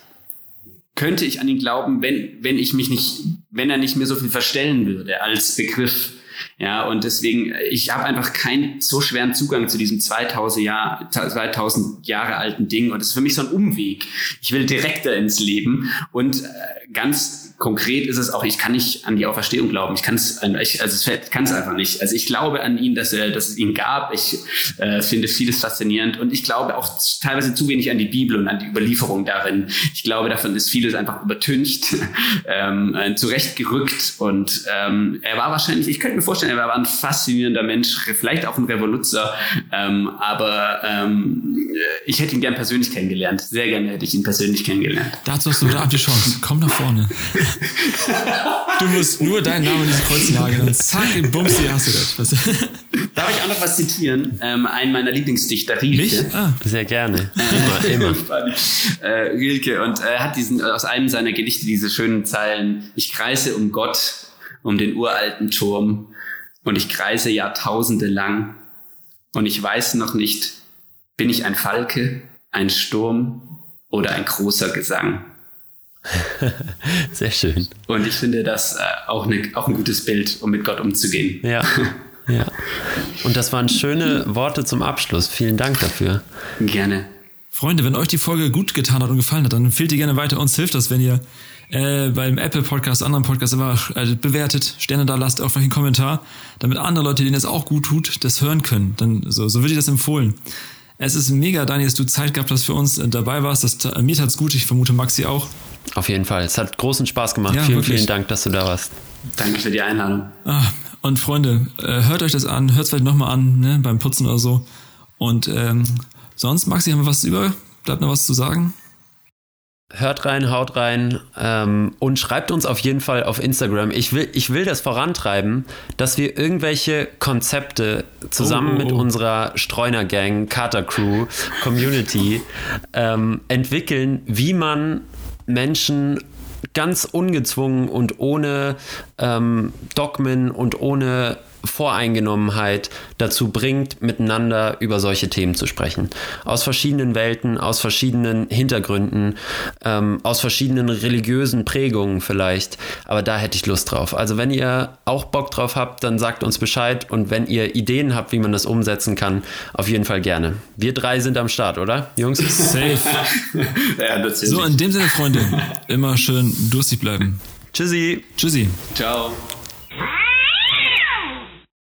könnte ich an ihn glauben, wenn, wenn ich mich nicht, wenn er nicht mehr so viel verstellen würde als Begriff. Ja, und deswegen, ich habe einfach keinen so schweren Zugang zu diesem 2000, Jahr, 2000 Jahre alten Ding. Und das ist für mich so ein Umweg. Ich will direkter ins Leben. Und äh, ganz konkret ist es auch, ich kann nicht an die Auferstehung glauben. Ich kann es, ich, also ich kann es einfach nicht. Also ich glaube an ihn, dass er, dass es ihn gab. Ich äh, finde vieles faszinierend. Und ich glaube auch teilweise zu wenig an die Bibel und an die Überlieferung darin. Ich glaube, davon ist vieles einfach übertüncht, *laughs* ähm, äh, zurechtgerückt. Und ähm, er war wahrscheinlich, ich könnte mir vorstellen, er war ein faszinierender Mensch, vielleicht auch ein Revoluzer, ähm, aber ähm, ich hätte ihn gern persönlich kennengelernt. Sehr gerne hätte ich ihn persönlich kennengelernt. Dazu hast du Abend die Chance. Komm nach vorne. Du musst nur deinen Namen in dieses Kreuz nageln. Und zack, bums, hier hast du das. Darf ich auch noch was zitieren? Ähm, einen meiner Lieblingsdichter, Rilke. Mich? Ah, Sehr gerne. Immer, immer. äh, Rilke und er hat diesen aus einem seiner Gedichte diese schönen Zeilen: Ich kreise um Gott, um den uralten Turm und ich kreise Jahrtausende lang und ich weiß noch nicht, bin ich ein Falke, ein Sturm oder ein großer Gesang. *laughs* Sehr schön. Und ich finde das äh, auch, ne, auch ein gutes Bild, um mit Gott umzugehen. Ja. *laughs* Ja. Und das waren schöne Worte zum Abschluss. Vielen Dank dafür. Gerne. Freunde, wenn euch die Folge gut getan hat und gefallen hat, dann empfehlt ihr gerne weiter. Uns hilft das, wenn ihr äh, beim Apple Podcast, anderen Podcast immer äh, bewertet, Sterne da lasst, auch vielleicht einen Kommentar, damit andere Leute, denen es auch gut tut, das hören können. Dann so, so würde ich das empfohlen. Es ist mega, Daniel, dass du Zeit gehabt hast für uns, äh, dabei warst. Das, äh, mir tat's gut, ich vermute Maxi auch. Auf jeden Fall. Es hat großen Spaß gemacht. Ja, vielen, wirklich. vielen Dank, dass du da warst. Danke für die Einladung. Ah, und Freunde, äh, hört euch das an, hört es vielleicht nochmal an, ne, beim Putzen oder so. Und ähm, sonst, Maxi, haben wir was über? Bleibt noch was zu sagen? Hört rein, haut rein ähm, und schreibt uns auf jeden Fall auf Instagram. Ich will, ich will das vorantreiben, dass wir irgendwelche Konzepte zusammen Oh, oh, mit oh. unserer Streuner Gang, Carter Crew, Community ähm, entwickeln, wie man Menschen ganz ungezwungen und ohne ähm, Dogmen und ohne Voreingenommenheit dazu bringt, miteinander über solche Themen zu sprechen. Aus verschiedenen Welten, aus verschiedenen Hintergründen, ähm, aus verschiedenen religiösen Prägungen vielleicht. Aber da hätte ich Lust drauf. Also wenn ihr auch Bock drauf habt, dann sagt uns Bescheid. Und wenn ihr Ideen habt, wie man das umsetzen kann, auf jeden Fall gerne. Wir drei sind am Start, oder, Jungs? Safe. *laughs* Ja. So, in dem Sinne, Freunde, immer schön durstig bleiben. Tschüssi. Tschüssi. Ciao.